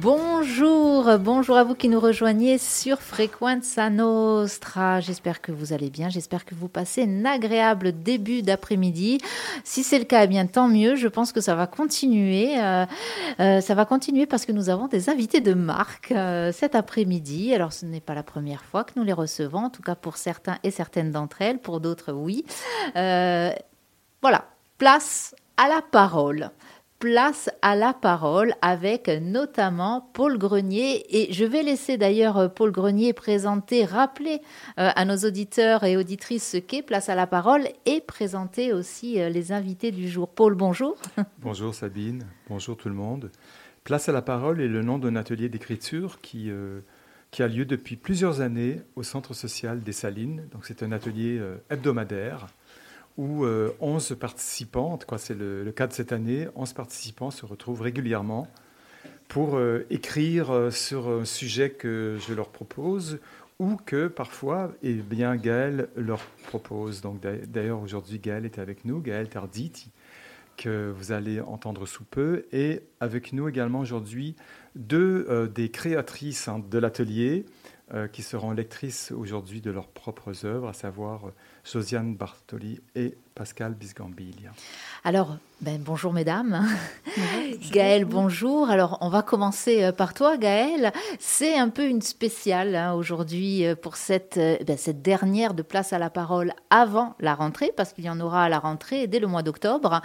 Bonjour, bonjour à vous qui nous rejoignez sur Frequenza Nostra. J'espère que vous allez bien, j'espère que vous passez un agréable début d'après-midi. Si c'est le cas, eh bien tant mieux. Je pense que ça va continuer. Euh, euh, ça va continuer parce que nous avons des invités de marque euh, cet après-midi. Alors ce n'est pas la première fois que nous les recevons, en tout cas pour certains et certaines d'entre elles, pour d'autres oui. voilà, place à la parole place à la parole avec notamment Paul Grenier. Et je vais laisser d'ailleurs euh, Paul Grenier présenter, rappeler euh, à nos auditeurs et auditrices ce qu'est Place à la parole et présenter aussi euh, les invités du jour. Paul, bonjour. Bonjour Sabine, bonjour tout le monde. Place à la parole est le nom d'un atelier d'écriture qui, qui a lieu depuis plusieurs années au Centre social des Salines. Donc c'est un atelier hebdomadaire où 11 euh, tout cas c'est le, cas de cette année, 11 participants se retrouvent régulièrement pour euh, écrire euh, sur un sujet que je leur propose ou que parfois eh bien, Gaël leur propose. Donc, d'ailleurs, aujourd'hui, Gaël est avec nous, Gaël Tarditi, que vous allez entendre sous peu, et avec nous également aujourd'hui deux des créatrices hein, de l'atelier qui seront lectrices aujourd'hui de leurs propres œuvres, à savoir Josiane Bartoli et Pascal Bisgambilia. Alors, ben, bonjour mesdames. Gaëlle, bonjour. Alors, on va commencer euh, par toi, Gaëlle. C'est un peu une spéciale hein, aujourd'hui euh, pour cette, euh, ben, cette dernière de place à la parole avant la rentrée, parce qu'il y en aura à la rentrée dès le mois d'octobre.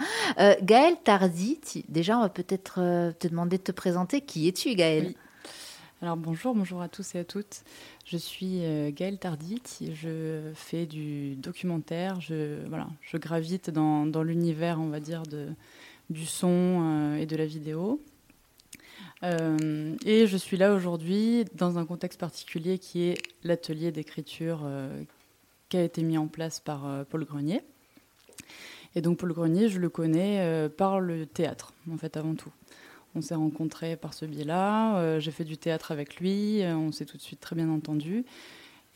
Gaëlle Tardy, déjà, on va peut-être te demander de te présenter. Qui es-tu, Gaëlle? Alors, bonjour, bonjour à tous et à toutes. Je suis euh, Gaëlle Tardit, je fais du documentaire, je, voilà, je gravite dans, l'univers, on va dire, du son euh, et de la vidéo. Euh, et je suis là aujourd'hui dans un contexte particulier qui est l'atelier d'écriture qui a été mis en place par Paul Grenier. Et donc Paul Grenier, je le connais par le théâtre, en fait, avant tout. On s'est rencontrés par ce biais-là. Euh, j'ai fait du théâtre avec lui. Euh, on s'est tout de suite très bien entendu.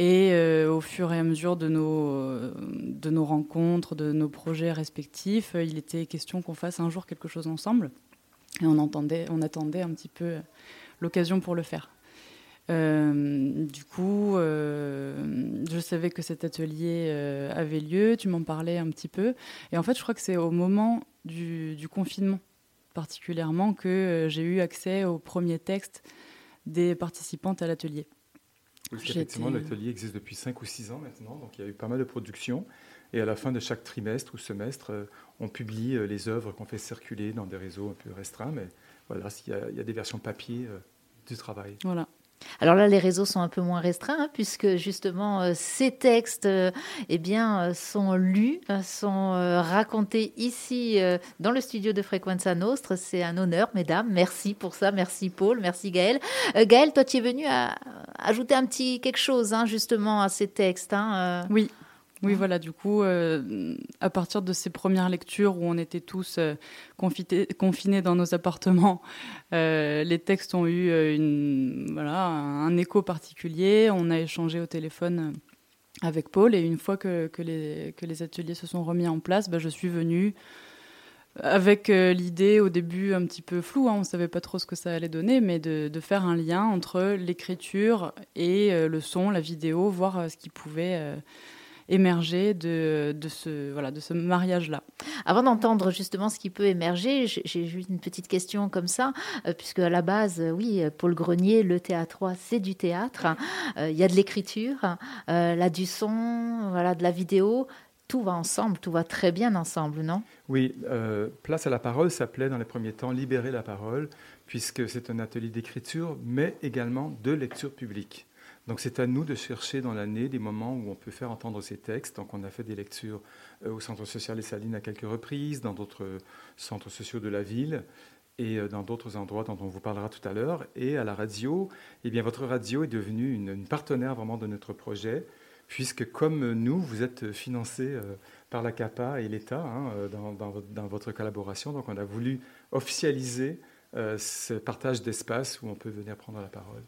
Et euh, au fur et à mesure de nos, de nos rencontres, de nos projets respectifs, il était question qu'on fasse un jour quelque chose ensemble. Et on, entendait, on attendait un petit peu l'occasion pour le faire. du coup, je savais que cet atelier avait lieu, tu m'en parlais un petit peu. Et en fait, je crois que c'est au moment du, du confinement particulièrement que euh, j'ai eu accès au premier texte des participantes à l'atelier. effectivement, l'atelier existe depuis 5 ou 6 ans maintenant, donc il y a eu pas mal de productions. Et à la fin de chaque trimestre ou semestre, euh, on publie euh, les œuvres qu'on fait circuler dans des réseaux un peu restreints. Mais voilà, il y a, il y a des versions papier du travail. Voilà. Alors là, les réseaux sont un peu moins restreints, hein, puisque justement, euh, ces textes euh, eh bien, euh, sont lus, sont racontés ici dans le studio de Frequenza Nostre. C'est un honneur, mesdames. Merci pour ça. Merci Paul, merci Gaël. Gaël, toi, tu es venu à, ajouter un petit quelque chose, hein, justement, à ces textes. Hein, oui, oui, voilà, du coup, euh, à partir de ces premières lectures où on était tous euh, confinés dans nos appartements, euh, les textes ont eu une, voilà, un écho particulier. On a échangé au téléphone avec Paul et une fois que, que, les, que les, ateliers se sont remis en place, bah, je suis venue avec l'idée au début un petit peu floue, hein, on ne savait pas trop ce que ça allait donner, mais de, de faire un lien entre l'écriture et le son, la vidéo, voir ce qui pouvait émerger de, de ce, voilà, de ce mariage-là. Avant d'entendre justement ce qui peut émerger, j'ai juste une petite question comme ça, euh, puisque à la base, euh, oui, Paul Grenier, le théâtre, c'est du théâtre. Euh, il y a de l'écriture, là du son, voilà, de la vidéo tout va ensemble, tout va très bien ensemble, non? Oui, Place à la parole s'appelait dans les premiers temps Libérer la parole, puisque c'est un atelier d'écriture, mais également de lecture publique. Donc c'est à nous de chercher dans l'année des moments où on peut faire entendre ces textes. Donc on a fait des lectures euh, au Centre social des Salines à quelques reprises, dans d'autres centres sociaux de la ville et euh, dans d'autres endroits dont on vous parlera tout à l'heure. Et à la radio, eh bien votre radio est devenue une, partenaire vraiment de notre projet, puisque comme nous, vous êtes financés euh, par la CAPA et l'État hein, dans, votre collaboration. Donc on a voulu officialiser ce partage d'espace où on peut venir prendre la parole.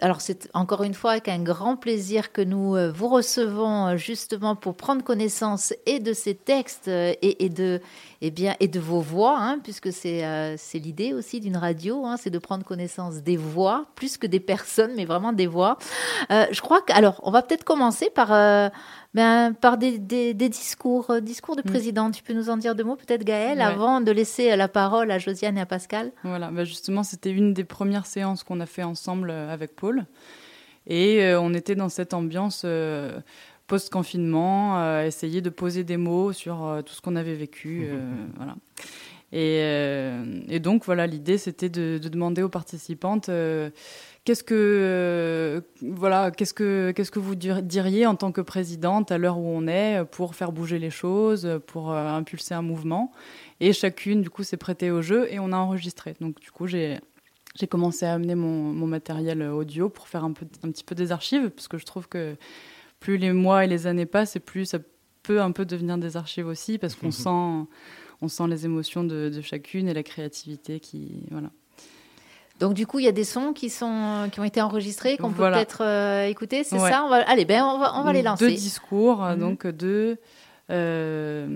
Alors c'est encore une fois avec un grand plaisir que nous euh, vous recevons euh, justement pour prendre connaissance et de ces textes euh, et, de et eh bien et de vos voix, hein, puisque c'est c'est l'idée aussi d'une radio, hein, c'est de prendre connaissance des voix plus que des personnes, mais vraiment des voix. je crois que alors on va peut-être commencer par ben, par des, des, discours, discours de mm. président. Tu peux nous en dire deux mots, peut-être Gaël, avant de laisser la parole à Josiane et à Pascal. Voilà, ben justement, c'était une des premières séances qu'on a fait ensemble avec Paul et euh, on était dans cette ambiance euh, post-confinement, euh, essayer de poser des mots sur tout ce qu'on avait vécu. voilà. Et, donc, voilà, l'idée, c'était de, demander aux participantes qu'est-ce que, voilà, qu'est-ce que, qu'est-ce que vous diriez en tant que présidente à l'heure où on est pour faire bouger les choses, pour impulser un mouvement. Et chacune, du coup, s'est prêtée au jeu et on a enregistré. Donc, du coup, j'ai j'ai commencé à amener mon, matériel audio pour faire un, peu, un petit peu des archives, parce que je trouve que plus les mois et les années passent, et plus ça peut un peu devenir des archives aussi, parce qu'on sent, on sent les émotions de, chacune et la créativité qui. Voilà. Donc du coup, il y a des sons qui sont qui ont été enregistrés qu'on peut peut-être euh, écouter, c'est ça? On va, Allez, ben on va, on va les lancer. Deux discours, mhm. donc deux. Euh,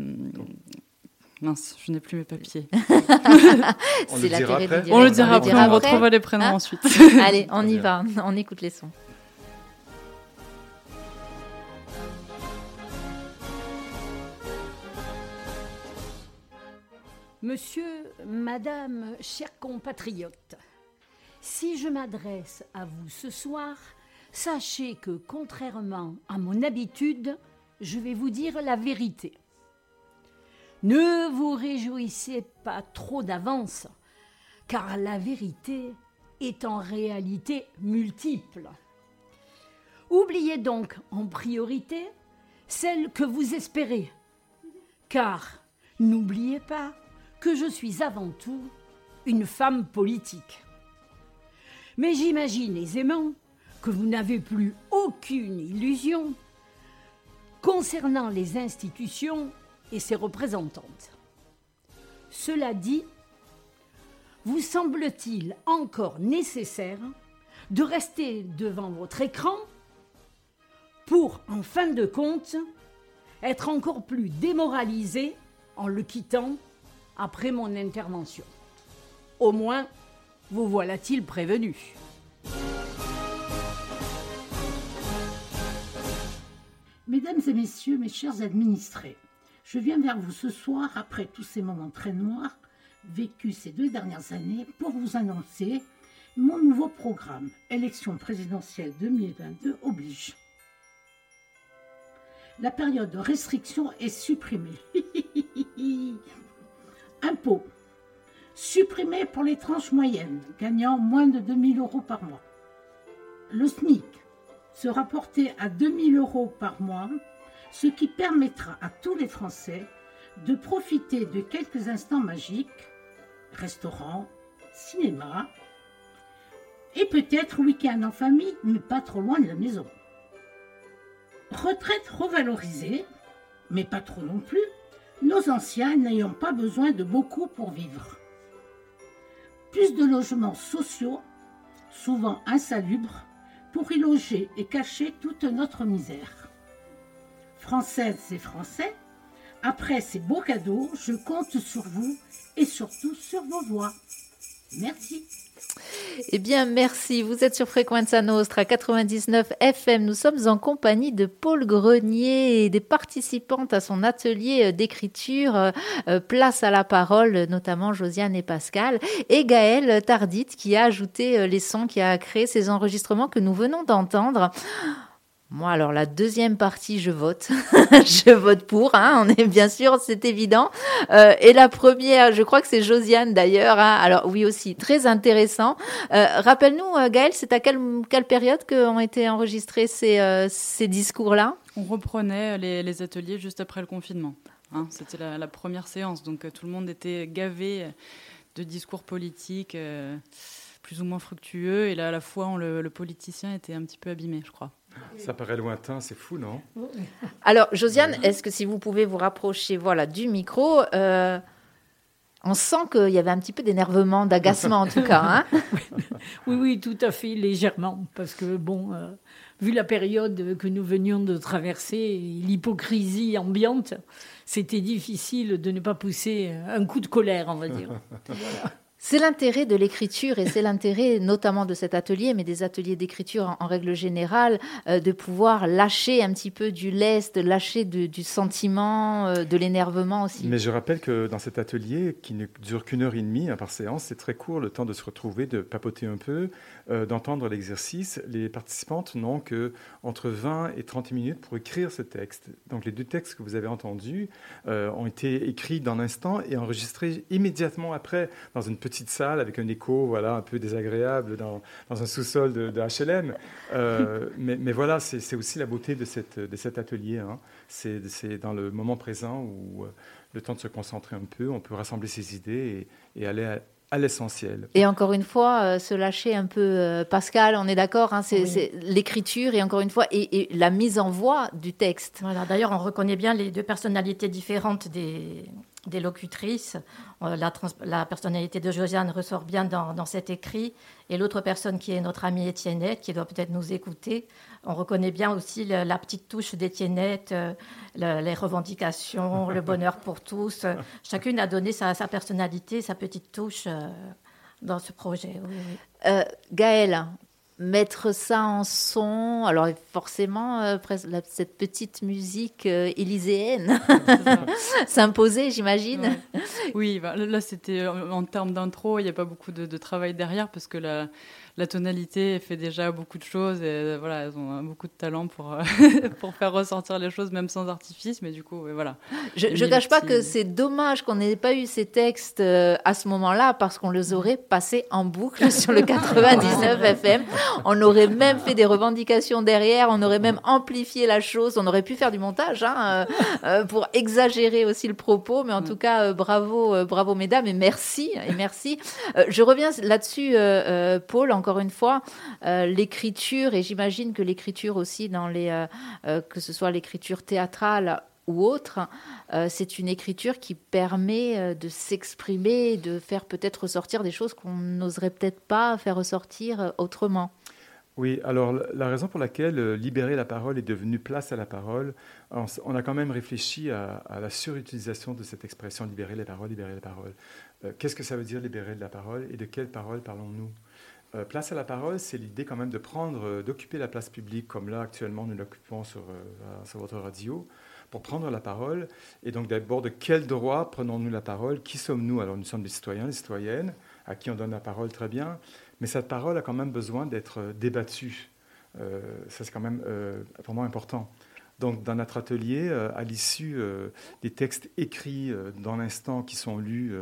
Mince, je n'ai plus mes papiers. C'est l'intérêt du On le dira après, on retrouvera les prénoms hein ensuite. Allez, on y va, on écoute les sons. Monsieur, Madame, chers compatriotes, si je m'adresse à vous ce soir, sachez que contrairement à mon habitude, je vais vous dire la vérité. Ne vous réjouissez pas trop d'avance, car la vérité est en réalité multiple. Oubliez donc en priorité celle que vous espérez, car n'oubliez pas que je suis avant tout une femme politique. Mais j'imagine aisément que vous n'avez plus aucune illusion concernant les institutions et ses représentantes. Cela dit, vous semble-t-il encore nécessaire de rester devant votre écran pour, en fin de compte, être encore plus démoralisé en le quittant après mon intervention. Au moins, vous voilà-t-il prévenu. Mesdames et messieurs, mes chers administrés, je viens vers vous ce soir, après tous ces moments très noirs vécus ces deux dernières années, pour vous annoncer mon nouveau programme, élection présidentielle 2022 oblige. La période de restriction est supprimée. Impôts. Supprimé pour les tranches moyennes, gagnant moins de 2000 euros par mois. Le SMIC sera porté à 2000 euros par mois ce qui permettra à tous les Français de profiter de quelques instants magiques, restaurant, cinéma, et peut-être week-end en famille, mais pas trop loin de la maison. Retraite revalorisée, mais pas trop non plus, nos anciens n'ayant pas besoin de beaucoup pour vivre. Plus de logements sociaux, souvent insalubres, pour y loger et cacher toute notre misère. Françaises et Français, après ces beaux cadeaux, je compte sur vous et surtout sur vos voix. Merci. Eh bien, merci. Vous êtes sur Frequenza Nostra 99 FM. Nous sommes en compagnie de Paul Grenier et des participantes à son atelier d'écriture euh, euh, Place à la parole, notamment Josiane et Pascal, et Gaëlle Tardit qui a ajouté euh, les sons, qui a créé ces enregistrements que nous venons d'entendre. Moi, alors la deuxième partie, je vote. je vote pour, hein, on est bien sûr, c'est évident. Euh, et la première, je crois que c'est Josiane d'ailleurs. Hein, alors oui aussi, très intéressant. Euh, Rappelle-nous, euh, Gaëlle, c'est à quelle, période qu'ont été enregistrés ces, discours-là? On reprenait les, ateliers juste après le confinement. Hein, C'était la, la, première séance, donc tout le monde était gavé de discours politiques plus ou moins fructueux. Et là, à la fois, le, le politicien était un petit peu abîmé, je crois. Ça paraît lointain, c'est fou, non Alors, Josiane, est-ce que si vous pouvez vous rapprocher voilà, du micro, euh, On sent qu'il y avait un petit peu d'énervement, d'agacement en tout cas. Hein oui, oui, tout à fait, légèrement. Parce que, bon, euh, vu la période que nous venions de traverser, l'hypocrisie ambiante, c'était difficile de ne pas pousser un coup de colère, on va dire. Voilà. C'est l'intérêt de l'écriture et c'est l'intérêt notamment de cet atelier, mais des ateliers d'écriture en, règle générale, euh, de pouvoir lâcher un petit peu du lest, lâcher du sentiment, euh, de l'énervement aussi. Mais je rappelle que dans cet atelier, qui ne dure qu'une heure et demie hein, par séance, c'est très court, le temps de se retrouver, de papoter un peu, euh, d'entendre l'exercice. Les participantes n'ont que entre 20 et 30 minutes pour écrire ce texte. Donc les deux textes que vous avez entendus ont été écrits dans l'instant et enregistrés immédiatement après dans une petite salle avec un écho voilà, un peu désagréable dans, dans un sous-sol de, HLM. Euh, mais, mais, voilà, c'est aussi la beauté de, cette, de cet atelier. Hein. C'est dans le moment présent où euh, le temps de se concentrer un peu, on peut rassembler ses idées et, et aller à, à l'essentiel. Et encore une fois, euh, se lâcher un peu, Pascal, on est d'accord, hein, c'est l'écriture et encore une fois, et, et, la mise en voix du texte. Voilà, D'ailleurs, on reconnaît bien les deux personnalités différentes des, des locutrices. Euh, la, personnalité de Josiane ressort bien dans, cet écrit. Et l'autre personne qui est notre amie Étiennette, qui doit peut-être nous écouter, on reconnaît bien aussi la petite touche d'Étiennette, euh, les revendications, le bonheur pour tous. Chacune a donné sa, personnalité, sa petite touche euh, dans ce projet. Gaëlle, mettre ça en son. Alors forcément, euh, cette petite musique euh, élyséenne s'imposer, j'imagine. Oui, bah, là c'était en, termes d'intro, il n'y a pas beaucoup de, de, travail derrière parce que la, la tonalité fait déjà beaucoup de choses et euh, voilà, elles ont beaucoup de talent pour, euh, pour faire ressortir les choses même sans artifice. Mais du coup, voilà. Je ne cache pas que c'est dommage qu'on n'ait pas eu ces textes euh, à ce moment-là parce qu'on les aurait passés en boucle sur le 99 FM. On aurait même fait des revendications derrière, on aurait même amplifié la chose, on aurait pu faire du montage hein, pour exagérer aussi le propos. Mais en tout cas, bravo, bravo mesdames et merci et merci. je reviens là-dessus, Paul encore une fois, euh, l'écriture, et j'imagine que l'écriture aussi, dans les, euh, euh, que ce soit l'écriture théâtrale ou autre, c'est une écriture qui permet de s'exprimer, de faire peut-être ressortir des choses qu'on n'oserait peut-être pas faire ressortir autrement. Oui, alors la raison pour laquelle libérer la parole est devenu place à la parole, on a quand même réfléchi à, la surutilisation de cette expression libérer la parole, libérer la parole. Qu'est-ce que ça veut dire libérer de la parole et de quelle parole parlons-nous? Euh, place à la parole, c'est l'idée quand même de prendre, euh, d'occuper la place publique, comme là actuellement nous l'occupons euh, sur, votre radio, pour prendre la parole. Et donc d'abord, de quel droit prenons-nous la parole? Qui sommes-nous? Alors nous sommes des citoyens, des citoyennes, à qui on donne la parole très bien, mais cette parole a quand même besoin d'être débattue. ça c'est quand même vraiment important. Donc dans notre atelier, à l'issue des textes écrits dans l'instant qui sont lus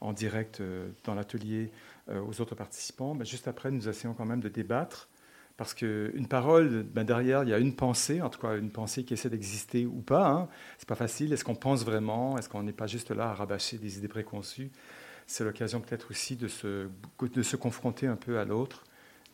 en direct dans l'atelier, euh, aux autres participants. Mais juste après, nous essayons quand même de débattre. Parce qu'une parole, ben derrière, il y a une pensée, en tout cas une pensée qui essaie d'exister ou pas. Hein. C'est pas facile. Est-ce qu'on pense vraiment? Est-ce qu'on n'est pas juste là à rabâcher des idées préconçues? C'est l'occasion peut-être aussi de se, de se confronter un peu à l'autre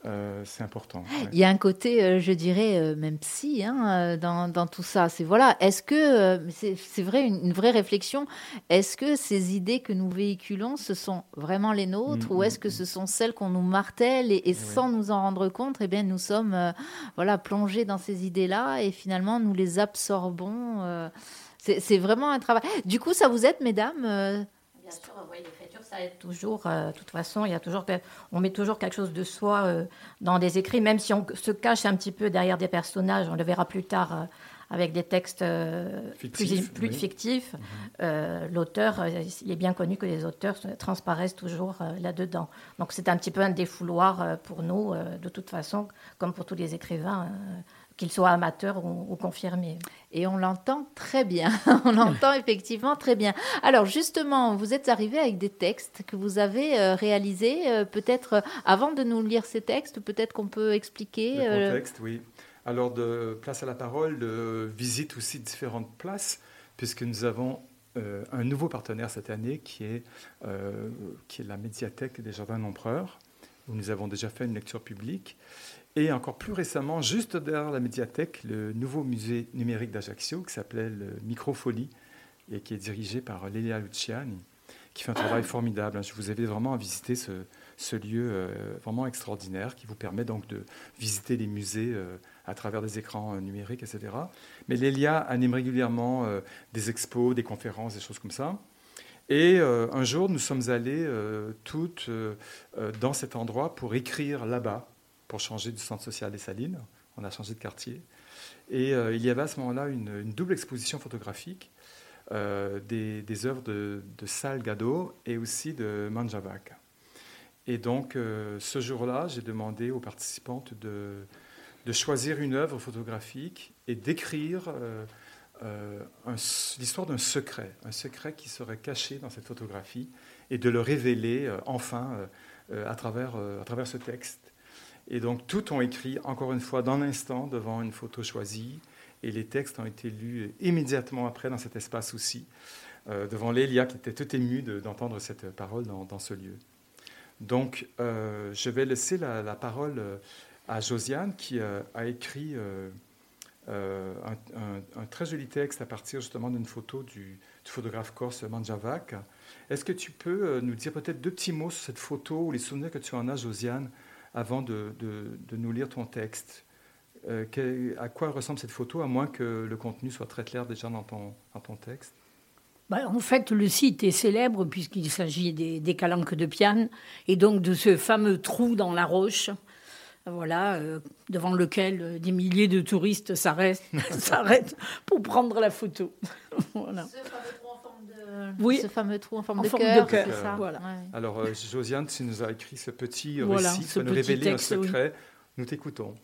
euh, c'est important. Il y a un côté, euh, je dirais, euh, même psy hein, dans, dans, tout ça. C'est voilà, est-ce que c'est vrai une, vraie réflexion Est-ce que ces idées que nous véhiculons, ce sont vraiment les nôtres, mm, ou est-ce que mm, ce mm. sont celles qu'on nous martèle et, sans nous en rendre compte, eh bien, nous sommes voilà plongés dans ces idées-là et finalement nous les absorbons. c'est vraiment un travail. Du coup, ça vous aide, mesdames Bien sûr, oui, toujours. Euh, de toute façon, il y a toujours, on met toujours quelque chose de soi euh, dans des écrits, même si on se cache un petit peu derrière des personnages. On le verra plus tard euh, avec des textes plus, plus fictifs. Mhm. L'auteur, il est bien connu que les auteurs transparaissent toujours là-dedans. Donc c'est un petit peu un défouloir pour nous, de toute façon, comme pour tous les écrivains qu'il soit amateur ou, confirmé. Et on l'entend très bien. on l'entend effectivement très bien. Alors justement, vous êtes arrivé avec des textes que vous avez euh, réalisés. Euh, peut-être euh, avant de nous lire ces textes, peut-être qu'on peut expliquer. Le contexte, oui. Alors de Place à la parole, de visite aussi différentes places, puisque nous avons un nouveau partenaire cette année qui est, qui est la médiathèque des Jardins d'Empereur, où nous avons déjà fait une lecture publique. Et encore plus récemment, juste derrière la médiathèque, le nouveau musée numérique d'Ajaccio qui s'appelait Microfolie et qui est dirigé par Lélia Luciani, qui fait un travail formidable. Je vous invite vraiment à visiter ce, lieu euh, vraiment extraordinaire qui vous permet donc de visiter les musées euh, à travers des écrans euh, numériques, etc. Mais Lélia anime régulièrement des expos, des conférences, des choses comme ça. Et un jour, nous sommes allés toutes dans cet endroit pour écrire là-bas, pour changer du centre social des Salines. On a changé de quartier. Et il y avait à ce moment-là une, double exposition photographique des, des, œuvres de, de Salgado et aussi de Manjavak. Et donc, euh, ce jour-là, j'ai demandé aux participantes de, de, choisir une œuvre photographique et d'écrire euh, euh, l'histoire d'un secret, un secret qui serait caché dans cette photographie, et de le révéler enfin à, travers, à travers ce texte. Et donc, toutes ont écrit, encore une fois, dans l'instant, devant une photo choisie, et les textes ont été lus immédiatement après dans cet espace aussi, devant Lélia, qui était toute émue d'entendre cette parole dans, ce lieu. Donc, euh, je vais laisser la, parole euh, à Josiane qui euh, a écrit un, très joli texte à partir justement d'une photo du, photographe corse Manjavak. Est-ce que tu peux nous dire peut-être deux petits mots sur cette photo ou les souvenirs que tu en as, Josiane, avant de, nous lire ton texte À quoi ressemble cette photo, à moins que le contenu soit très clair déjà dans ton texte? Bah, en fait, le site est célèbre puisqu'il s'agit des, calanques de Piane et donc de ce fameux trou dans la roche, voilà, euh, devant lequel euh, des milliers de touristes s'arrêtent pour prendre la photo. voilà. De, oui. ce fameux trou en forme de cœur. Ça. Voilà. Alors, euh, Josiane, tu nous as écrit ce petit récit qui nous révéler un secret. Nous t'écoutons.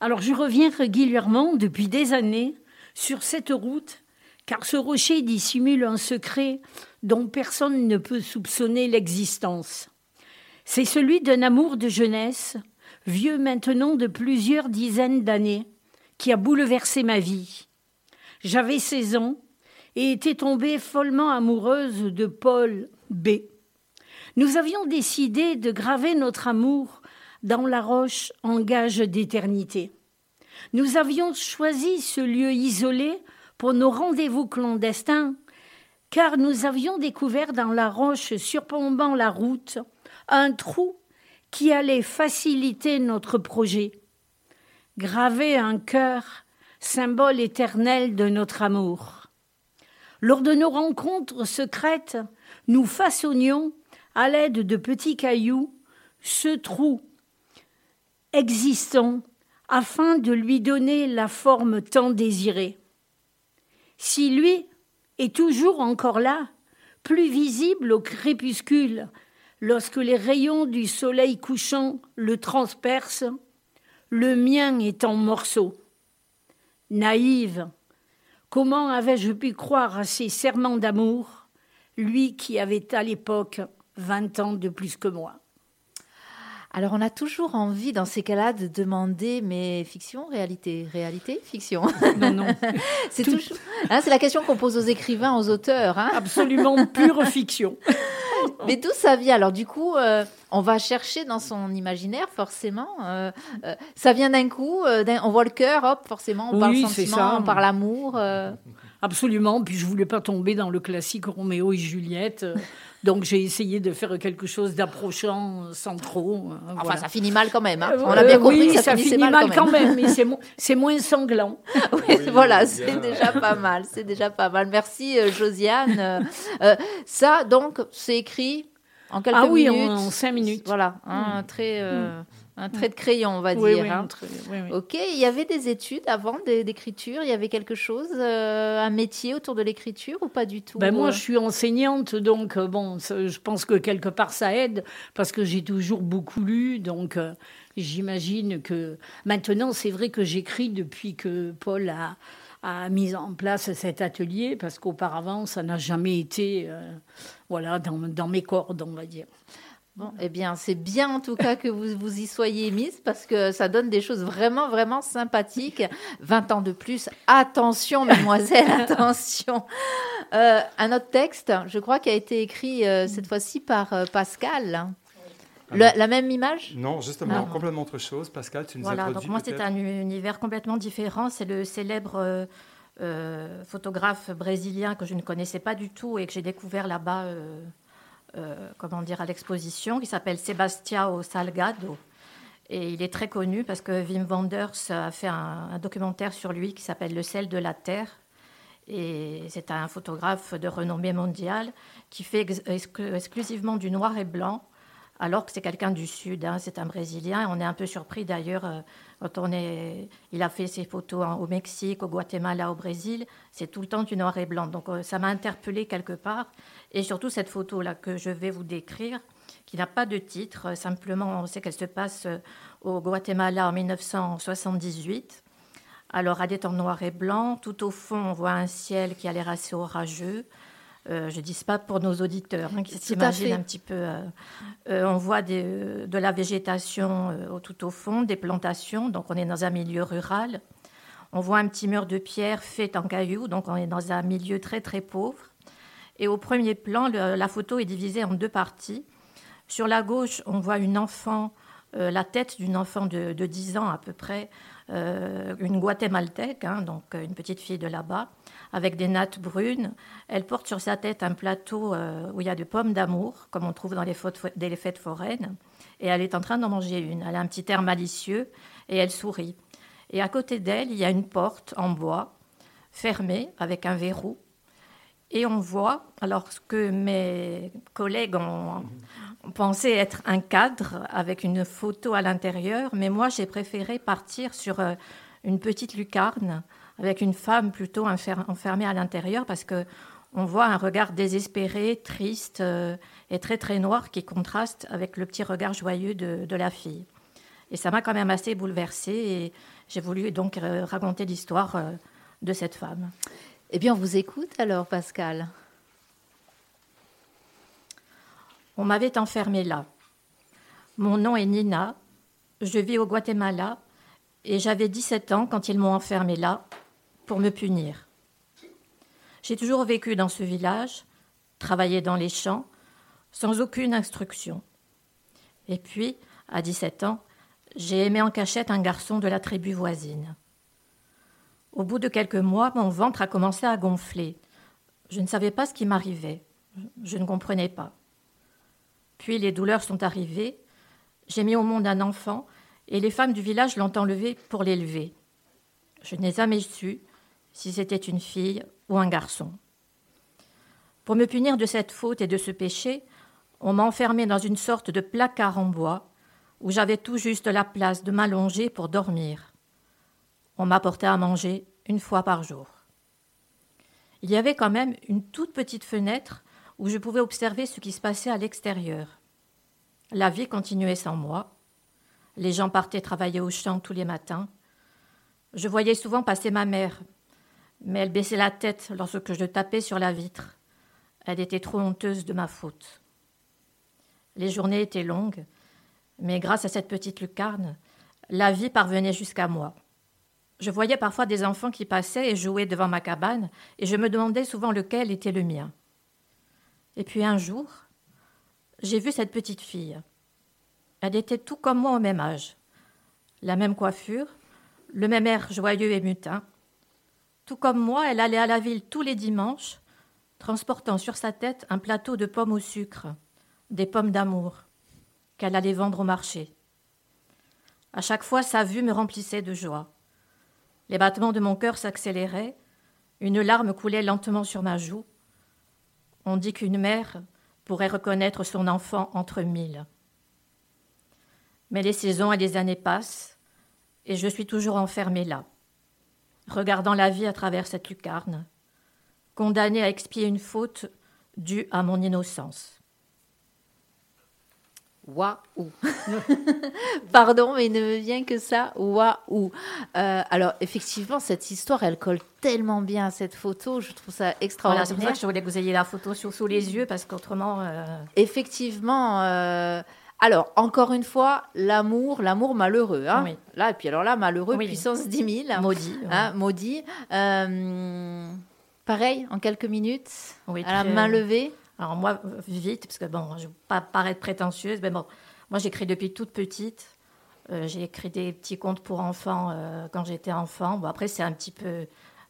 Alors, je reviens régulièrement depuis des années sur cette route car ce rocher dissimule un secret dont personne ne peut soupçonner l'existence. C'est celui d'un amour de jeunesse, vieux maintenant de plusieurs dizaines d'années, qui a bouleversé ma vie. J'avais seize ans et étais tombée follement amoureuse de Paul B. Nous avions décidé de graver notre amour dans la roche en gage d'éternité. Nous avions choisi ce lieu isolé pour nos rendez-vous clandestins, car nous avions découvert dans la roche surplombant la route un trou qui allait faciliter notre projet. Graver un cœur, symbole éternel de notre amour. Lors de nos rencontres secrètes, nous façonnions, à l'aide de petits cailloux, ce trou existant afin de lui donner la forme tant désirée. Si lui est toujours encore là, plus visible au crépuscule, lorsque les rayons du soleil couchant le transpercent, le mien est en morceaux. Naïve, comment avais-je pu croire à ces serments d'amour, lui qui avait à l'époque vingt ans de plus que moi? Alors, on a toujours envie, dans ces cas-là, de demander, mais fiction, réalité Réalité, fiction? Non, non. c'est toujours... Hein, c'est la question qu'on pose aux écrivains, aux auteurs. Hein? Absolument pure fiction. mais d'où ça vient? Alors, du coup, euh, on va chercher dans son imaginaire, forcément. Euh, euh, ça vient d'un coup, on voit le cœur, hop, forcément, on parle sentiment, on parle amour. Absolument. Puis je voulais pas tomber dans le classique Roméo et Juliette. Donc j'ai essayé de faire quelque chose d'approchant sans trop. Euh, enfin, ça finit mal quand même. Hein. On a bien compris oui, que ça, finit mal, quand même, mais c'est, moins sanglant. oui, voilà, c'est déjà pas mal. C'est déjà pas mal. Merci euh, Josiane. Euh, ça, donc, c'est écrit en quelques ah, oui, minutes. En, cinq minutes. Voilà, un mm. très. Mm. Un trait de crayon, on va dire. Hein. ok, il y avait des études avant d'écriture, il y avait quelque chose, euh, un métier autour de l'écriture ou pas du tout ben Moi, euh? je suis enseignante, donc euh, bon, je pense que quelque part ça aide parce que j'ai toujours beaucoup lu, donc j'imagine que maintenant, c'est vrai que j'écris depuis que Paul a, a mis en place cet atelier parce qu'auparavant, ça n'a jamais été voilà, dans, dans mes cordes, on va dire. Bon, eh bien, c'est bien en tout cas que vous, vous y soyez mise parce que ça donne des choses vraiment, vraiment sympathiques. 20 ans de plus, attention, mademoiselle, attention. Euh, un autre texte, je crois, qui a été écrit euh, cette fois-ci par euh, Pascal. la même image? Non, justement, complètement autre chose. Pascal, tu nous voilà, as donc moi, c'est un univers complètement différent. C'est le célèbre photographe brésilien que je ne connaissais pas du tout et que j'ai découvert là-bas, comment dire, à l'exposition, qui s'appelle Sebastião Salgado. Et il est très connu parce que Wim Wenders a fait un, documentaire sur lui qui s'appelle Le sel de la terre. Et c'est un photographe de renommée mondiale qui fait exclusivement du noir et blanc, alors que c'est quelqu'un du Sud, hein, c'est un Brésilien. On est un peu surpris d'ailleurs euh, quand on est. Il a fait ses photos au Mexique, au Guatemala, au Brésil. C'est tout le temps du noir et blanc. Donc euh, ça m'a interpellé quelque part. Et surtout cette photo-là que je vais vous décrire, qui n'a pas de titre. Simplement, on sait qu'elle se passe euh, au Guatemala en 1978. Alors, elle est en noir et blanc. Tout au fond, on voit un ciel qui a l'air assez orageux. Euh, je ne dis pas pour nos auditeurs hein, qui s'imaginent un petit peu. Euh, on voit de la végétation tout au fond, des plantations, donc on est dans un milieu rural. On voit un petit mur de pierre fait en cailloux, donc on est dans un milieu très très pauvre. Et au premier plan, la photo est divisée en deux parties. Sur la gauche, on voit une enfant, euh, la tête d'une enfant de, 10 ans à peu près, euh, une guatémaltèque, hein, donc euh, une petite fille de là-bas, avec des nattes brunes. Elle porte sur sa tête un plateau où il y a des pommes d'amour, comme on trouve dans les, fêtes foraines, et elle est en train d'en manger une. Elle a un petit air malicieux et elle sourit. Et à côté d'elle, il y a une porte en bois, fermée, avec un verrou. Et on voit, alors que mes collègues ont, pensé être un cadre avec une photo à l'intérieur, mais moi j'ai préféré partir sur euh, une petite lucarne avec une femme plutôt enfermée à l'intérieur parce que on voit un regard désespéré, triste euh, et très très noir qui contraste avec le petit regard joyeux de, la fille. Et ça m'a quand même assez bouleversée et j'ai voulu donc euh, raconter l'histoire de cette femme. Eh bien, on vous écoute alors, Pascal. On m'avait enfermée là. Mon nom est Nina. Je vis au Guatemala et j'avais 17 ans quand ils m'ont enfermée là pour me punir. J'ai toujours vécu dans ce village, travaillé dans les champs, sans aucune instruction. Et puis, à 17 ans, j'ai aimé en cachette un garçon de la tribu voisine. Au bout de quelques mois, mon ventre a commencé à gonfler. Je ne savais pas ce qui m'arrivait. Je ne comprenais pas. Puis les douleurs sont arrivées. J'ai mis au monde un enfant et les femmes du village l'ont enlevé pour l'élever. Je n'ai jamais su si c'était une fille ou un garçon. Pour me punir de cette faute et de ce péché, on m'a enfermé dans une sorte de placard en bois où j'avais tout juste la place de m'allonger pour dormir. On m'apportait à manger une fois par jour. Il y avait quand même une toute petite fenêtre où je pouvais observer ce qui se passait à l'extérieur. La vie continuait sans moi. Les gens partaient travailler au champ tous les matins. Je voyais souvent passer ma mère, mais elle baissait la tête lorsque je tapais sur la vitre. Elle était trop honteuse de ma faute. Les journées étaient longues, mais grâce à cette petite lucarne, la vie parvenait jusqu'à moi. Je voyais parfois des enfants qui passaient et jouaient devant ma cabane, et je me demandais souvent lequel était le mien. Et puis un jour, j'ai vu cette petite fille. Elle était tout comme moi au même âge. La même coiffure, le même air joyeux et mutin. Tout comme moi, elle allait à la ville tous les dimanches, transportant sur sa tête un plateau de pommes au sucre, des pommes d'amour, qu'elle allait vendre au marché. À chaque fois, sa vue me remplissait de joie. Les battements de mon cœur s'accéléraient, une larme coulait lentement sur ma joue, on dit qu'une mère pourrait reconnaître son enfant entre mille. Mais les saisons et les années passent, et je suis toujours enfermée là, regardant la vie à travers cette lucarne, condamnée à expier une faute due à mon innocence. Waouh Pardon, mais il ne me vient que ça. Waouh euh, Alors, effectivement, cette histoire, elle colle tellement bien à cette photo. Je trouve ça extraordinaire. c'est pour ça que je voulais que vous ayez la photo sous, les yeux, parce qu'autrement. Euh, effectivement. Euh, alors, encore une fois, l'amour, l'amour malheureux. Hein Là, et puis alors là, malheureux, puissance 10 000. Maudit. Hein, maudit. pareil, en quelques minutes, à la main levée. Alors moi, vite, parce que bon, je ne veux pas paraître prétentieuse, mais bon, moi j'écris depuis toute petite. Euh, j'ai écrit des petits contes pour enfants euh, quand j'étais enfant. Bon, après, c'est un petit peu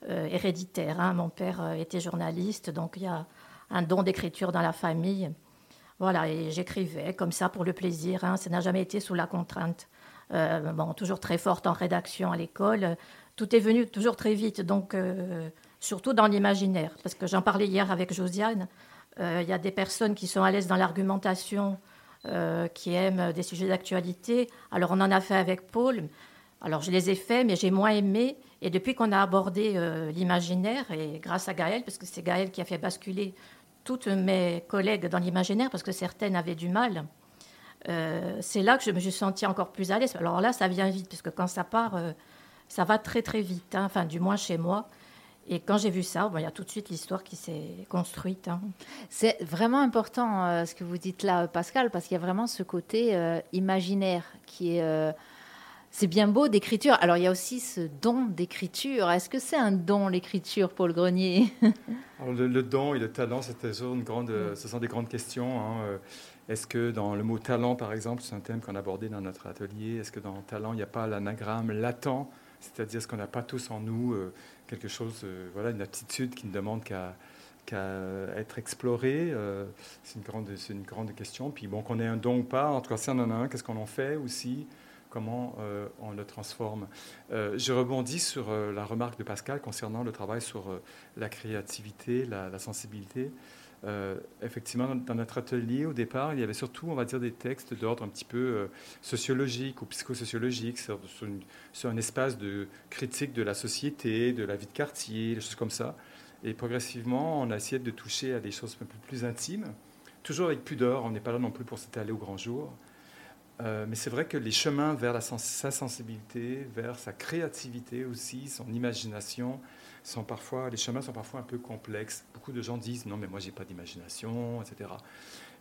héréditaire. Hein. Mon père était journaliste, donc il y a un don d'écriture dans la famille. Voilà, et j'écrivais comme ça pour le plaisir. Hein. Ça n'a jamais été sous la contrainte. bon, toujours très forte en rédaction à l'école. Tout est venu toujours très vite, donc surtout dans l'imaginaire. Parce que j'en parlais hier avec Josiane. Il y a des personnes qui sont à l'aise dans l'argumentation, euh, qui aiment des sujets d'actualité. Alors on en a fait avec Paul. Alors je les ai faits, mais j'ai moins aimé. Et depuis qu'on a abordé euh, l'imaginaire, et grâce à Gaël, parce que c'est Gaël qui a fait basculer toutes mes collègues dans l'imaginaire, parce que certaines avaient du mal, euh, c'est là que je me suis sentie encore plus à l'aise. Alors là, ça vient vite, parce que quand ça part, ça va très très vite, hein. enfin du moins chez moi. Et quand j'ai vu ça, il y a tout de suite l'histoire qui s'est construite. Hein. C'est vraiment important euh, ce que vous dites là, Pascal, parce qu'il y a vraiment ce côté euh, imaginaire qui est. Euh, c'est bien beau d'écriture. Alors il y a aussi ce don d'écriture. Est-ce que c'est un don l'écriture, Paul Grenier? Le, don et le talent, c'est une grande, ce sont des grandes questions. Hein. Est-ce que dans le mot talent, par exemple, c'est un thème qu'on a abordé dans notre atelier, est-ce que dans talent, il n'y a pas l'anagramme latent, c'est-à-dire ce qu'on n'a pas tous en nous quelque chose, euh, voilà, une aptitude qui ne demande qu'à être explorée. Euh, c'est une, grande, une grande question. Puis bon, qu'on ait un don ou pas, en tout cas, si on en a un, qu'est-ce qu'on en fait aussi? Comment euh, on le transforme Je rebondis sur la remarque de Pascal concernant le travail sur la créativité, la, sensibilité. effectivement, dans notre atelier, au départ, il y avait surtout, on va dire, des textes d'ordre un petit peu sociologique ou psychosociologique, sur, sur, sur, un espace de critique de la société, de la vie de quartier, des choses comme ça. Et progressivement, on a essayé de toucher à des choses un peu plus intimes, toujours avec pudeur. On n'est pas là non plus pour s'étaler au grand jour. Euh, mais c'est vrai que les chemins vers sa sensibilité, vers sa créativité aussi, son imagination, sont parfois, les chemins sont parfois un peu complexes. Beaucoup de gens disent non, mais moi j'ai pas d'imagination, etc.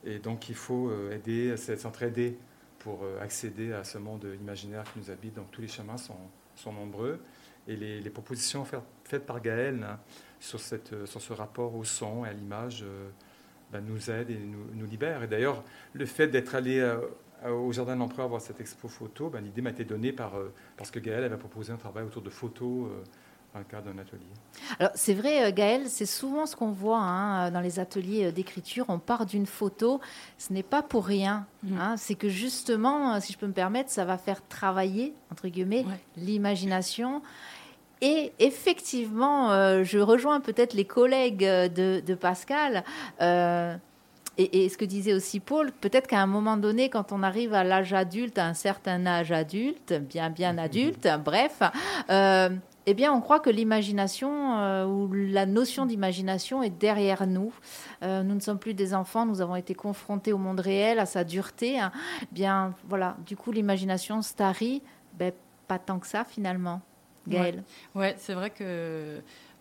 Et donc il faut euh, aider, s'entraider pour euh, accéder à ce monde imaginaire qui nous habite. Donc tous les chemins sont, sont nombreux. Et les, propositions faites par Gaël hein, sur, ce rapport au son et à l'image ben, nous aident et nous, libèrent. Et d'ailleurs, le fait d'être allé euh, au Jardin de l'Empereur voir cette expo photo, ben, l'idée m'a été donnée par, euh, parce que Gaël avait proposé un travail autour de photos euh, dans le cadre d'un atelier. Alors c'est vrai, Gaël, c'est souvent ce qu'on voit hein, dans les ateliers d'écriture. On part d'une photo, ce n'est pas pour rien. Mm. Hein. c'est que justement, si je peux me permettre, ça va faire travailler, entre guillemets, l'imagination. Et effectivement, je rejoins peut-être les collègues de, de Pascal. Et, ce que disait aussi Paul, peut-être qu'à un moment donné, quand on arrive à l'âge adulte, à un certain âge adulte, bien bien mhm. adulte, bref, euh, eh bien, on croit que l'imagination euh, ou la notion d'imagination est derrière nous. Euh, nous ne sommes plus des enfants, nous avons été confrontés au monde réel, à sa dureté. Hein. Bien, voilà, du coup, l'imagination starie, ben, pas tant que ça finalement. Gaëlle. Ouais, c'est vrai que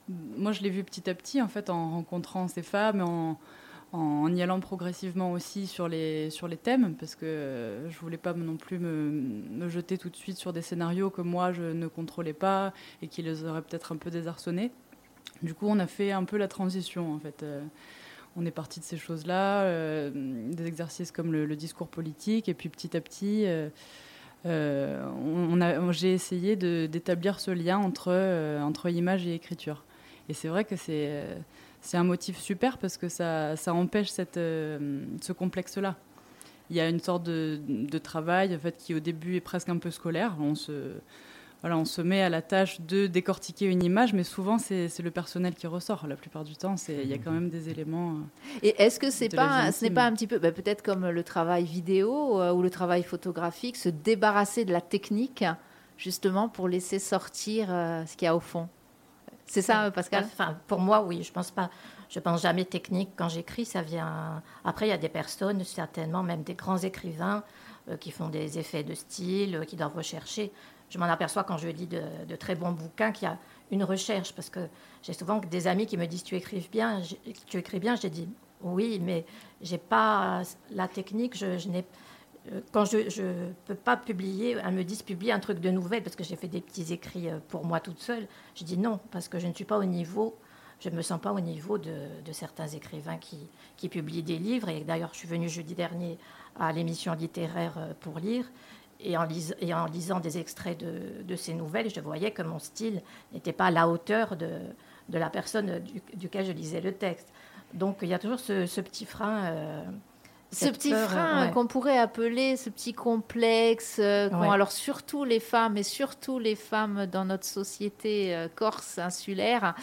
moi, je l'ai vu petit à petit, en fait, en rencontrant ces femmes, en en y allant progressivement aussi sur les, sur les thèmes, parce que euh, je voulais pas non plus me, jeter tout de suite sur des scénarios que moi je ne contrôlais pas et qui les auraient peut-être un peu désarçonnés. Du coup, on a fait un peu la transition en fait. Euh, on est parti de ces choses-là, euh, des exercices comme le, discours politique, et puis petit à petit, on, j'ai essayé d'établir ce lien entre, entre image et écriture. Et c'est vrai que c'est c'est un motif super parce que ça, ça empêche cette, euh, ce complexe-là. Il y a une sorte de, de, travail en fait, qui au début est presque un peu scolaire. On se, voilà, on se met à la tâche de décortiquer une image, mais souvent c'est le personnel qui ressort. La plupart du temps, il y a quand même des éléments. Euh, Et est-ce que c'est pas, ce n'est pas un petit peu, bah, peut-être comme le travail vidéo euh, ou le travail photographique, se débarrasser de la technique justement pour laisser sortir ce qu'il y a au fond? C'est ça, Pascal? Enfin, pour moi, oui. Je pense pas. Je pense jamais technique quand j'écris. Ça vient. Après, il y a des personnes, certainement, même des grands écrivains, euh, qui font des effets de style, euh, qui doivent rechercher. Je m'en aperçois quand je lis de, très bons bouquins qu'il y a une recherche, parce que j'ai souvent des amis qui me disent tu écris bien, tu écris bien. J'ai dit oui, mais j'ai pas la technique. Je, je n'ai euh, quand je ne peux pas publier, elles me disent publier un truc de nouvelle parce que j'ai fait des petits écrits euh, pour moi toute seule. Je dis non, parce que je ne suis pas au niveau, je ne me sens pas au niveau de, certains écrivains qui, publient des livres. Et d'ailleurs, je suis venue jeudi dernier à l'émission littéraire euh, pour lire. et, en lisant des extraits de, ces nouvelles, je voyais que mon style n'était pas à la hauteur de, la personne duquel je lisais le texte. Donc il y a toujours ce, petit frein. Euh, ce petit frein qu'on pourrait appeler ce petit complexe, euh, alors surtout les femmes et surtout les femmes dans notre société euh, corse insulaire,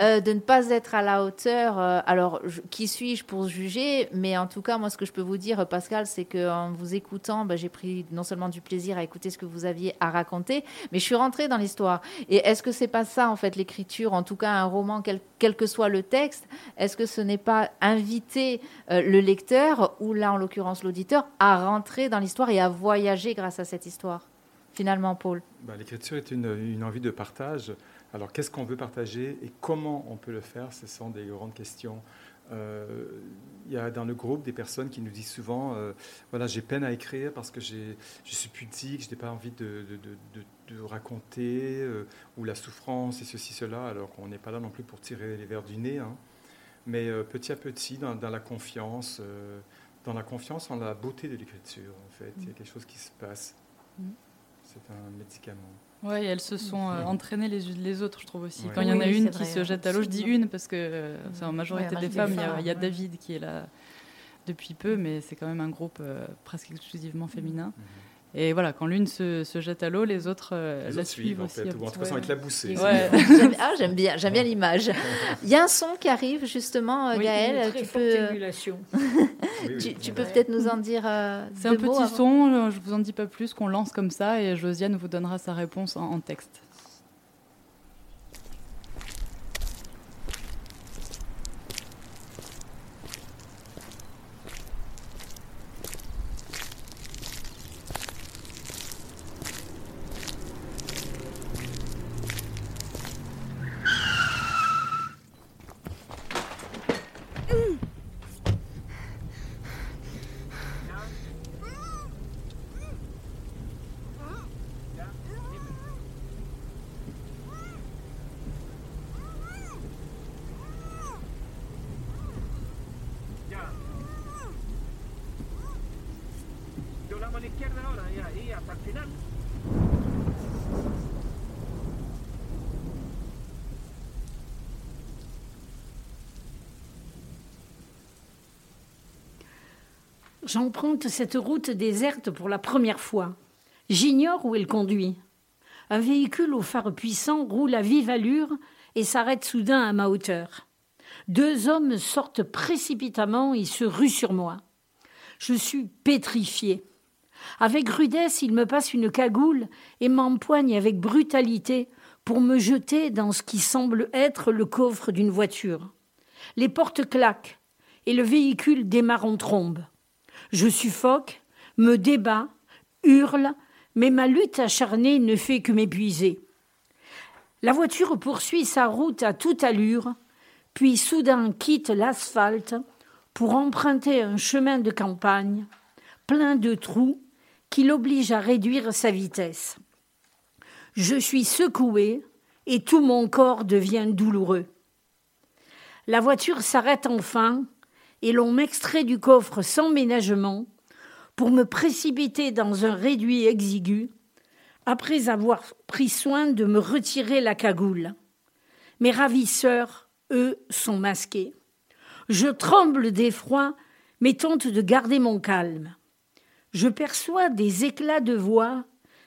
euh, de ne pas être à la hauteur. alors, qui suis-je pour juger? Mais en tout cas, moi, ce que je peux vous dire, Pascal, c'est qu'en vous écoutant, bah, j'ai pris non seulement du plaisir à écouter ce que vous aviez à raconter, mais je suis rentrée dans l'histoire. Et est-ce que c'est pas ça, en fait, l'écriture, en tout cas un roman, quel, quel que soit le texte? Est-ce que ce n'est pas inviter le lecteur ou là en l'occurrence l'auditeur, à rentrer dans l'histoire et à voyager grâce à cette histoire, finalement, Paul bah, L'écriture est une, envie de partage. Alors, qu'est-ce qu'on veut partager et comment on peut le faire? Ce sont des grandes questions. Euh, il y a dans le groupe des personnes qui nous disent souvent euh, voilà, j'ai peine à écrire parce que je suis pudique, je n'ai pas envie de, raconter, euh, ou la souffrance et ceci, cela, alors qu'on n'est pas là non plus pour tirer les verres du nez. Hein. Mais petit à petit, dans la confiance, dans la confiance en la beauté de l'écriture, en fait. Il y a quelque chose qui se passe. Mm. C'est un médicament. Oui, elles se sont euh, entraînées les unes les autres, je trouve aussi. Quand il y en a une qui se jette à l'eau, je dis une parce que euh, c'est en majorité des femmes. Il y a, David qui est là depuis peu, mais c'est quand même un groupe euh, presque exclusivement féminin. Et voilà, quand l'une se, se, jette à l'eau, les autres euh, la suivent, en aussi. Fait, ou en tout cas, sont éclabousés. Ouais. ah, j'aime bien, j'aime bien l'image. Il y a un son qui arrive justement, oui, Gaëlle. tu peux, tu, tu peux peut-être nous en dire. Euh, c'est un petit son, je vous en dis pas plus, qu'on lance comme ça, et Josiane vous donnera sa réponse en texte. J'emprunte cette route déserte pour la première fois. J'ignore où elle conduit. Un véhicule au phare puissant roule à vive allure et s'arrête soudain à ma hauteur. Deux hommes sortent précipitamment et se ruent sur moi. Je suis pétrifié. Avec rudesse, ils me passent une cagoule et m'empoignent avec brutalité pour me jeter dans ce qui semble être le coffre d'une voiture. Les portes claquent et le véhicule démarre en trombe. Je suffoque, me débat, hurle, mais ma lutte acharnée ne fait que m'épuiser. La voiture poursuit sa route à toute allure, puis soudain quitte l'asphalte pour emprunter un chemin de campagne, plein de trous, qui l'oblige à réduire sa vitesse. Je suis secoué et tout mon corps devient douloureux. La voiture s'arrête enfin et l'on m'extrait du coffre sans ménagement pour me précipiter dans un réduit exigu, après avoir pris soin de me retirer la cagoule. Mes ravisseurs, eux, sont masqués. Je tremble d'effroi, mais tente de garder mon calme. Je perçois des éclats de voix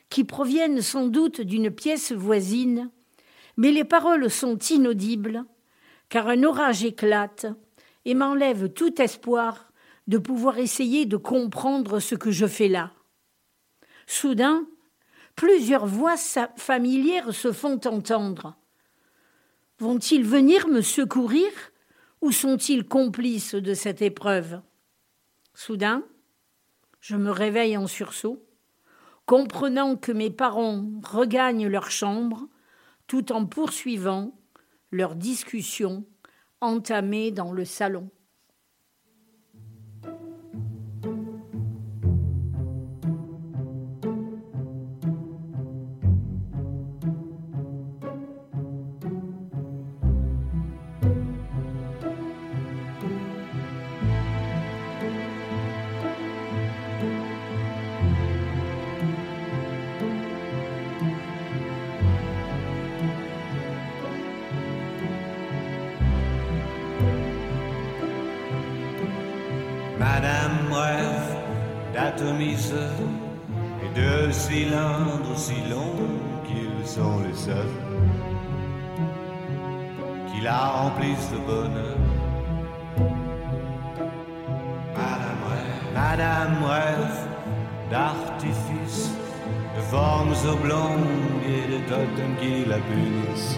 qui proviennent sans doute d'une pièce voisine, mais les paroles sont inaudibles, car un orage éclate et m'enlève tout espoir de pouvoir essayer de comprendre ce que je fais là. Soudain, plusieurs voix familières se font entendre. Vont-ils venir me secourir ou sont-ils complices de cette épreuve? Soudain, je me réveille en sursaut, comprenant que mes parents regagnent leur chambre tout en poursuivant leur discussion entamé dans le salon. Diffuseur et de cylindres si longs qu'ils sont les seuls qui la remplissent de bonheur. Madame rêve, Madame rêve d'artifice, de formes oblongues et de totems qui la punissent.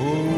Au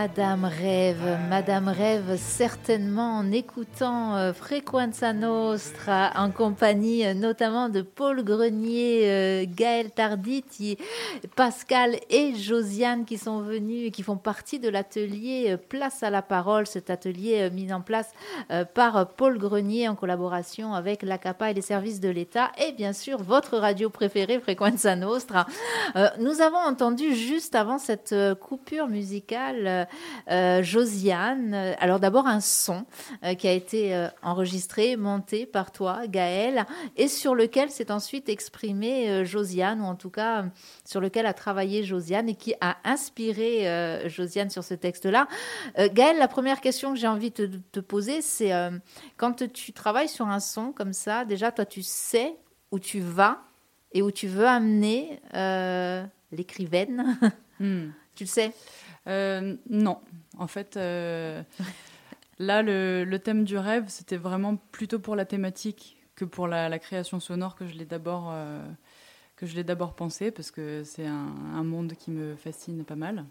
Madame Rêve, Madame Rêve, certainement en écoutant euh, Frequenza Nostra en compagnie euh, notamment de Paul Grenier, euh, Gaël Tarditi, Pascal et Josiane qui sont venus et qui font partie de l'atelier Place à la parole, cet atelier mis en place par Paul Grenier en collaboration avec l'ACAPA et les services de l'État. Et bien sûr votre radio préférée Frequenza Nostra. Nous avons entendu juste avant cette coupure musicale euh, Josiane. Euh, Alors d'abord un son euh, qui a été enregistré, monté par toi, Gaël, et sur lequel s'est ensuite exprimée Josiane, ou en tout cas sur lequel a travaillé Josiane et qui a inspiré Josiane sur ce texte-là. Gaël, la première question que j'ai envie de te, poser, c'est quand tu travailles sur un son comme ça, déjà toi tu sais où tu vas et où tu veux amener euh, l'écrivaine. Hmm. tu le sais Euh, non, en fait, euh, là, le, thème du rêve, c'était vraiment plutôt pour la thématique que pour la, création sonore que je l'ai d'abord euh, que je l'ai d'abord pensé, parce que c'est un, monde qui me fascine pas mal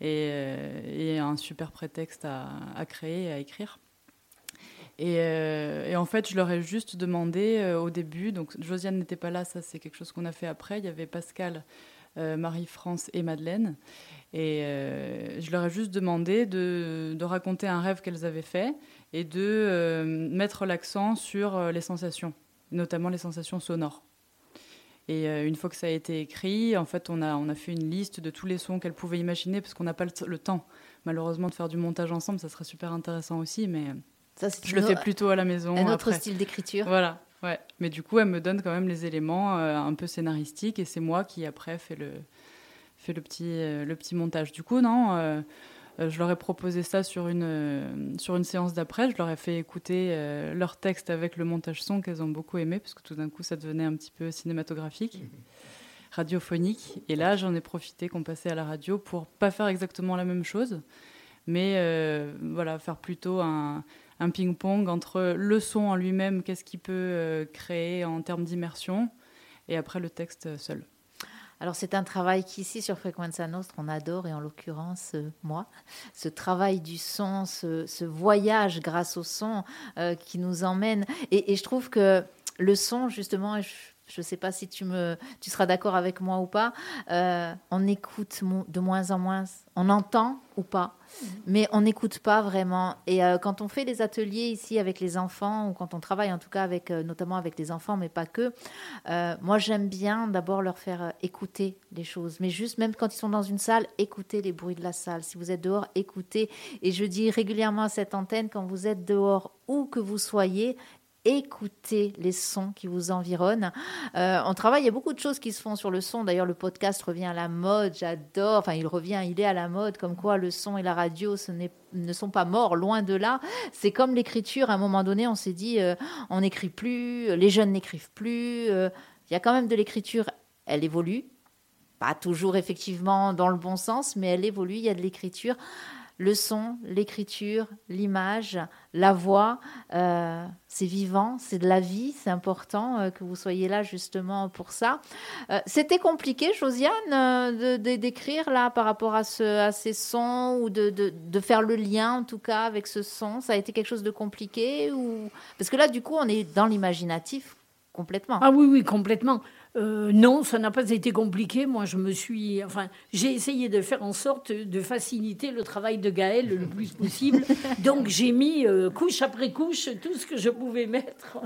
et, un super prétexte à, créer et à écrire. Et, en fait, je leur ai juste demandé au début, donc Josiane n'était pas là, ça c'est quelque chose qu'on a fait après, il y avait Pascal, Marie-France et Madeleine. Et euh, je leur ai juste demandé de, de raconter un rêve qu'elles avaient fait et de euh, mettre l'accent sur euh, les sensations, notamment les sensations sonores. Et euh, une fois que ça a été écrit, en fait, on a, on a fait une liste de tous les sons qu'elles pouvaient imaginer, parce qu'on n'a pas le, le temps, malheureusement, de faire du montage ensemble. Ça serait super intéressant aussi, mais Ça, je le fais plutôt à la maison. un autre après. style d'écriture. Voilà, ouais. Mais du coup, elle me donne quand même les éléments euh, un peu scénaristiques et c'est moi qui après fais le, fais le, petit, euh, le petit montage. Du coup, non, euh, je leur ai proposé ça sur une, sur une séance d'après. Je leur ai fait écouter leur texte avec le montage son qu'elles ont beaucoup aimé parce que tout d'un coup, ça devenait un petit peu cinématographique. radiophonique et là j'en ai profité qu'on passait à la radio pour pas faire exactement la même chose mais voilà faire plutôt un, un ping-pong entre le son en lui-même, qu'est-ce qu'il peut euh, créer en termes d'immersion, et après le texte seul. Alors c'est un travail qu'ici sur Frequenza Nostra on adore et en l'occurrence euh, moi, ce travail du son, ce, voyage grâce au son euh, qui nous emmène et, et je trouve que le son justement, je- je ne sais pas si tu, me, tu seras d'accord avec moi ou pas, euh, on écoute de moins en moins, on entend ou pas, mm. mais on n'écoute pas vraiment. Et euh, quand on fait des ateliers ici avec les enfants, ou quand on travaille en tout cas avec, euh, notamment avec les enfants, mais pas que, moi j'aime bien d'abord leur faire écouter les choses, mais juste même quand ils sont dans une salle, écoutez les bruits de la salle. Si vous êtes dehors, écoutez. Et je dis régulièrement à cette antenne, quand vous êtes dehors, où que vous soyez, écoutez les sons qui vous environnent. Euh, on travaille, il y a beaucoup de choses qui se font sur le son. D'ailleurs, le podcast revient à la mode, j'adore. Enfin, il revient, il est à la mode, comme quoi le son et la radio, ce ne sont pas morts, loin de là. C'est comme l'écriture. À un moment donné, on s'est dit, euh, on n'écrit plus, les jeunes n'écrivent plus. Euh, il y a quand même de l'écriture, elle évolue. Pas toujours effectivement dans le bon sens, mais elle évolue, il y a de l'écriture le son, l'écriture, l'image, la voix, euh, c'est vivant, c'est de la vie, c'est important euh, que vous soyez là justement pour ça. Euh, c'était compliqué, Josiane, d'écrire là par rapport à, ces sons ou de, faire le lien en tout cas avec ce son. Ça a été quelque chose de compliqué ou parce que là du coup on est dans l'imaginatif complètement. Ah oui oui complètement. Euh, non, ça n'a pas été compliqué. Moi, je me suis, enfin, j'ai essayé de faire en sorte de faciliter le travail de Gaël le plus possible. Donc, j'ai mis euh, couche après couche tout ce que je pouvais mettre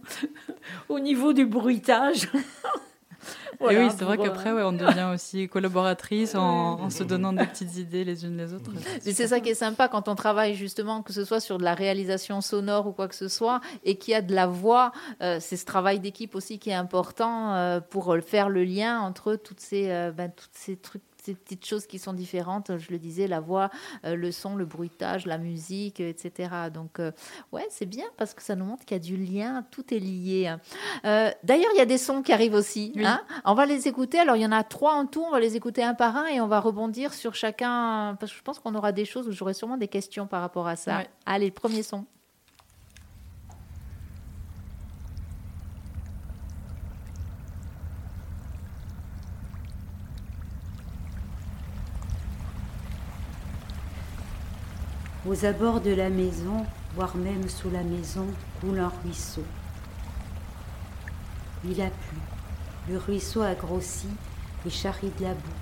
au niveau du bruitage. et oui, c'est vrai qu'après, on devient aussi collaboratrice en, se donnant des petites idées les unes les autres. C'est ça qui est sympa quand on travaille justement, que ce soit sur de la réalisation sonore ou quoi que ce soit, et qu'il y a de la voix. Euh, c'est ce travail d'équipe aussi qui est important euh, pour faire le lien entre toutes ces, euh, ben, toutes ces trucs ces petites choses qui sont différentes. Je le disais, la voix, euh, le son, le bruitage, la musique, etc. Donc, euh, ouais, c'est bien parce que ça nous montre qu'il y a du lien, tout est lié. Euh, d'ailleurs, il y a des sons qui arrivent aussi. Hein. on va les écouter. Alors, il y en a trois en tout. On va les écouter un par un et on va rebondir sur chacun parce que je pense qu'on aura des choses où j'aurai sûrement des questions par rapport à ça. Allez, le premier son. Aux abords de la maison, voire même sous la maison, coule un ruisseau. Il a plu. Le ruisseau a grossi et charrie de la boue.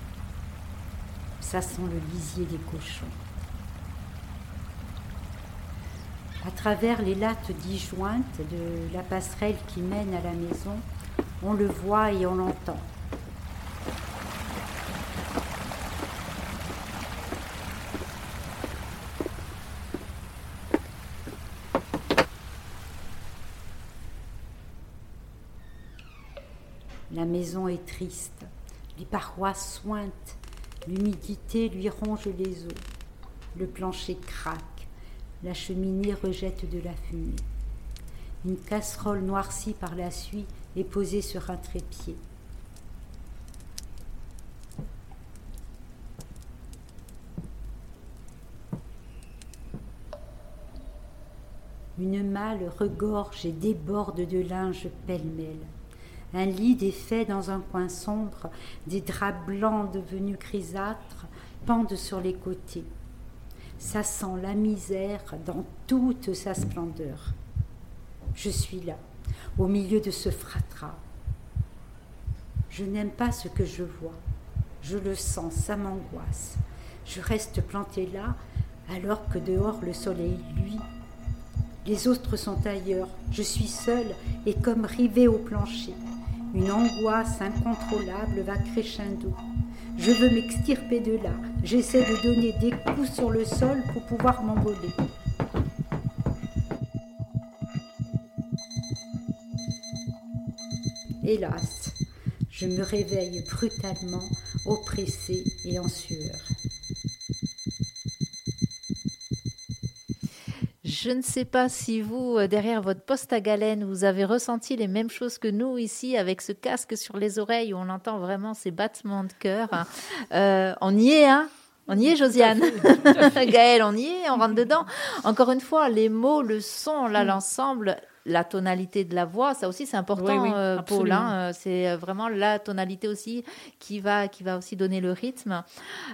Ça sent le lisier des cochons. À travers les lattes disjointes de la passerelle qui mène à la maison, on le voit et on l'entend. La maison est triste, les parois sointent, l'humidité lui ronge les os, le plancher craque, la cheminée rejette de la fumée. Une casserole noircie par la suie est posée sur un trépied. Une malle regorge et déborde de linge pêle-mêle un lit défait dans un coin sombre, des draps blancs devenus grisâtres pendent sur les côtés. Ça sent la misère dans toute sa splendeur. Je suis là, au milieu de ce fratras. Je n'aime pas ce que je vois. Je le sens, ça m'angoisse. Je reste planté là, alors que dehors le soleil luit. Les autres sont ailleurs. Je suis seule et comme rivée au plancher. Une angoisse incontrôlable va crescendo. Je veux m'extirper de là. J'essaie de donner des coups sur le sol pour pouvoir m'envoler. Hélas, je me réveille brutalement, oppressée et en sueur. Je ne sais pas si vous, euh, derrière votre poste à galène, vous avez ressenti les mêmes choses que nous ici, avec ce casque sur les oreilles où on entend vraiment ces battements de cœur. Hein. Euh, on y est, hein on y est, Josiane. Gaëlle, on y est, on rentre dedans. Encore une fois, les mots, le son, là, mm. l'ensemble, la tonalité de la voix, ça aussi c'est important, Oui, oui, euh, Paul. hein, euh, c'est euh, vraiment la tonalité aussi qui va, qui va aussi donner le rythme.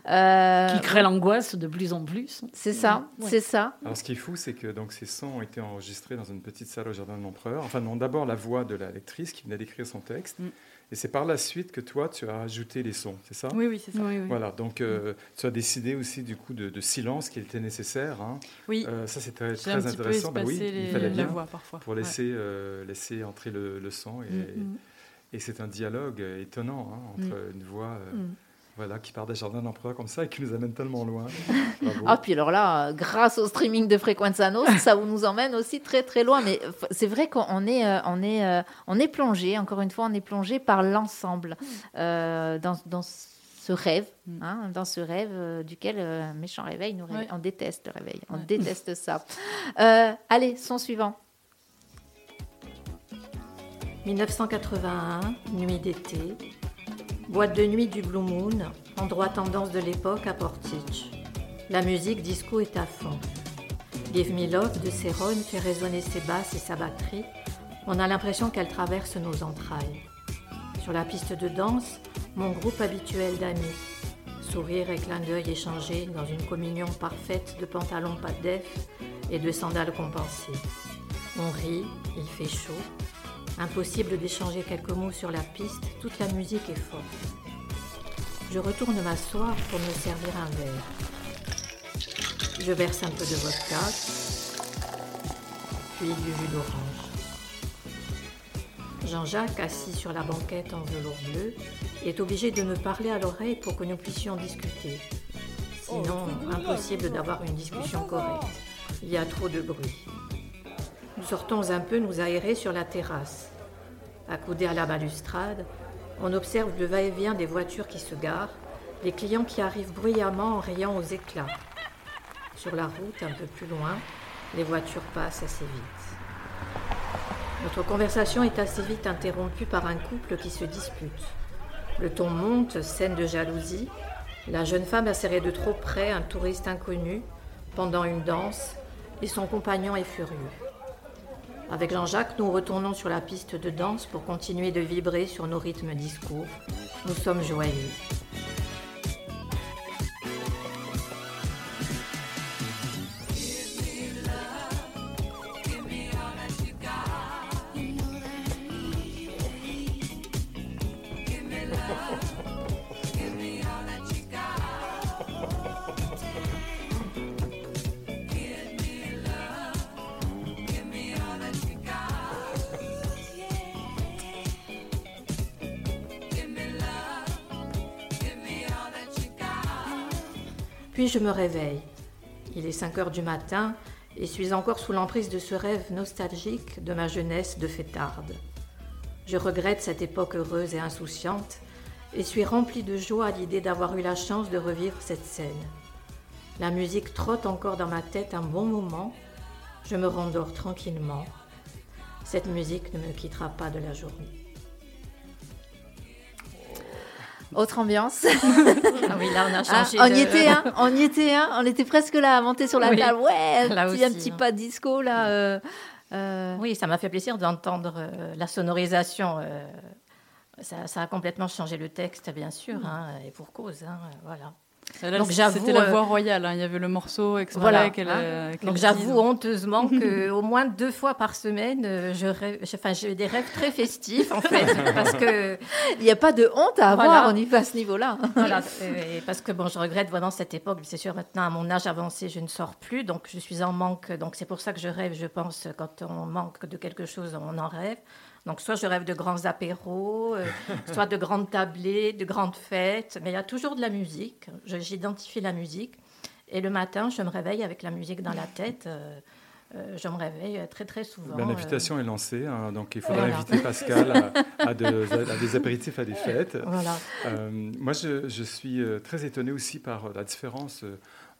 Euh, Qui crée l'angoisse de plus en plus. C'est ça, Ouais. c'est ça. Alors, ce qui est fou, c'est que donc, ces sons ont été enregistrés dans une petite salle au Jardin de l'Empereur. Enfin, non, d'abord la voix de la lectrice qui venait d'écrire son texte. Mm. Et c'est par la suite que toi, tu as ajouté les sons, c'est ça? Oui, oui, c'est ça. Oui, oui. Voilà, donc euh, tu as décidé aussi du coup de, de silence qui était nécessaire. hein. Oui, Euh, ça, c'est très, j'ai un très petit peu intéressant. Ben oui, les, il fallait la bien voix parfois. pour Ouais. laisser, euh, laisser entrer le, le son. Et, Mm. et c'est un dialogue étonnant hein, entre une voix euh, Mm. Voilà, qui part des Jardins de l'Empereur comme ça et qui nous amène tellement loin. Bravo. Ah, puis alors là, euh, grâce au streaming de Frequenza Nostra, ça nous emmène aussi très très loin. Mais c'est vrai qu'on est, euh, on est, euh, on est plongé, encore une fois, on est plongé par l'ensemble euh, dans, dans ce rêve, Mm. hein, dans ce rêve euh, duquel euh, un méchant réveil nous réveille. Ouais. On déteste le réveil, on Ouais. déteste ça. Euh, allez, son suivant. 1981, nuit d'été, boîte de nuit du Blue Moon, endroit tendance de l'époque à Portage. La musique disco est à fond. Give Me Love de Céron fait résonner ses basses et sa batterie. On a l'impression qu'elle traverse nos entrailles. Sur la piste de danse, mon groupe habituel d'amis. Sourire et clin d'œil échangés dans une communion parfaite de pantalons pas de def et de sandales compensées. On rit, il fait chaud. Impossible d'échanger quelques mots sur la piste, toute la musique est forte. Je retourne m'asseoir pour me servir un verre. Je verse un peu de vodka, puis du jus d'orange. Jean-Jacques, assis sur la banquette en velours bleu, est obligé de me parler à l'oreille pour que nous puissions discuter. Sinon, impossible d'avoir une discussion correcte. Il y a trop de bruit. Nous sortons un peu nous aérer sur la terrasse. Accoudés à la balustrade, on observe le va-et-vient des voitures qui se garent, les clients qui arrivent bruyamment en riant aux éclats. Sur la route, un peu plus loin, les voitures passent assez vite. Notre conversation est assez vite interrompue par un couple qui se dispute. Le ton monte, scène de jalousie. La jeune femme a serré de trop près un touriste inconnu pendant une danse et son compagnon est furieux. Avec Jean-Jacques, nous retournons sur la piste de danse pour continuer de vibrer sur nos rythmes discours. Nous sommes joyeux. Puis je me réveille. Il est 5 heures du matin et suis encore sous l'emprise de ce rêve nostalgique de ma jeunesse de fêtarde. Je regrette cette époque heureuse et insouciante et suis remplie de joie à l'idée d'avoir eu la chance de revivre cette scène. La musique trotte encore dans ma tête un bon moment. Je me rendors tranquillement. Cette musique ne me quittera pas de la journée. Autre ambiance. Ah oui, là on a Ah, changé. on de- y était, hein, on y était, hein, on était presque là à monter sur la Oui, table. Ouais, là un petit, un aussi, petit hein. pas disco là. euh, euh, Oui, ça m'a fait plaisir d'entendre euh, la sonorisation. ça, ça a complètement changé le texte, bien sûr, hein, et pour cause. voilà. J'avoue, C'était la euh, voix royale. hein. Il y avait le morceau exprès Voilà, hein. euh, Donc j'avoue honteusement que au moins deux fois par semaine, euh, je rêve, enfin j'ai des rêves très festifs en fait, parce que Il n'y a pas de honte à avoir Voilà. au niveau à ce niveau-là. voilà, et parce que bon, je regrette vraiment cette époque. C'est sûr, maintenant à mon âge avancé, je ne sors plus, donc je suis en manque. Donc c'est pour ça que je rêve. Je pense quand on manque de quelque chose, on en rêve. Donc soit je rêve de grands apéros, euh, soit de grandes tablées, de grandes fêtes, mais il y a toujours de la musique. J'identifie la musique. Et le matin, je me réveille avec la musique dans la tête. euh, euh, je me réveille très très souvent. Ben, euh, L'invitation est lancée, hein, donc il faudra Voilà. inviter Pascal à, à de- à des apéritifs, à des fêtes. Voilà. Euh, moi, je, je suis très étonné aussi par la différence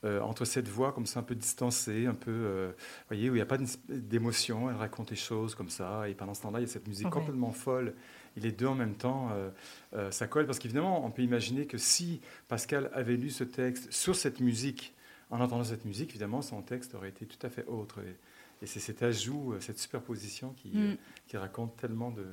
euh, entre cette voix comme ça un peu distancée, un peu, euh, vous voyez, où il n'y a pas d'émotion, elle raconte des choses comme ça, et pendant ce temps-là, il y a cette musique Ouais. complètement folle. Et les deux en même temps, euh, euh, ça colle, parce qu'évidemment, on peut imaginer que si Pascal avait lu ce texte sur cette musique, en entendant cette musique, évidemment, son texte aurait été tout à fait autre. Et, Et c'est cet ajout, cette superposition qui, Mm. qui raconte tellement de,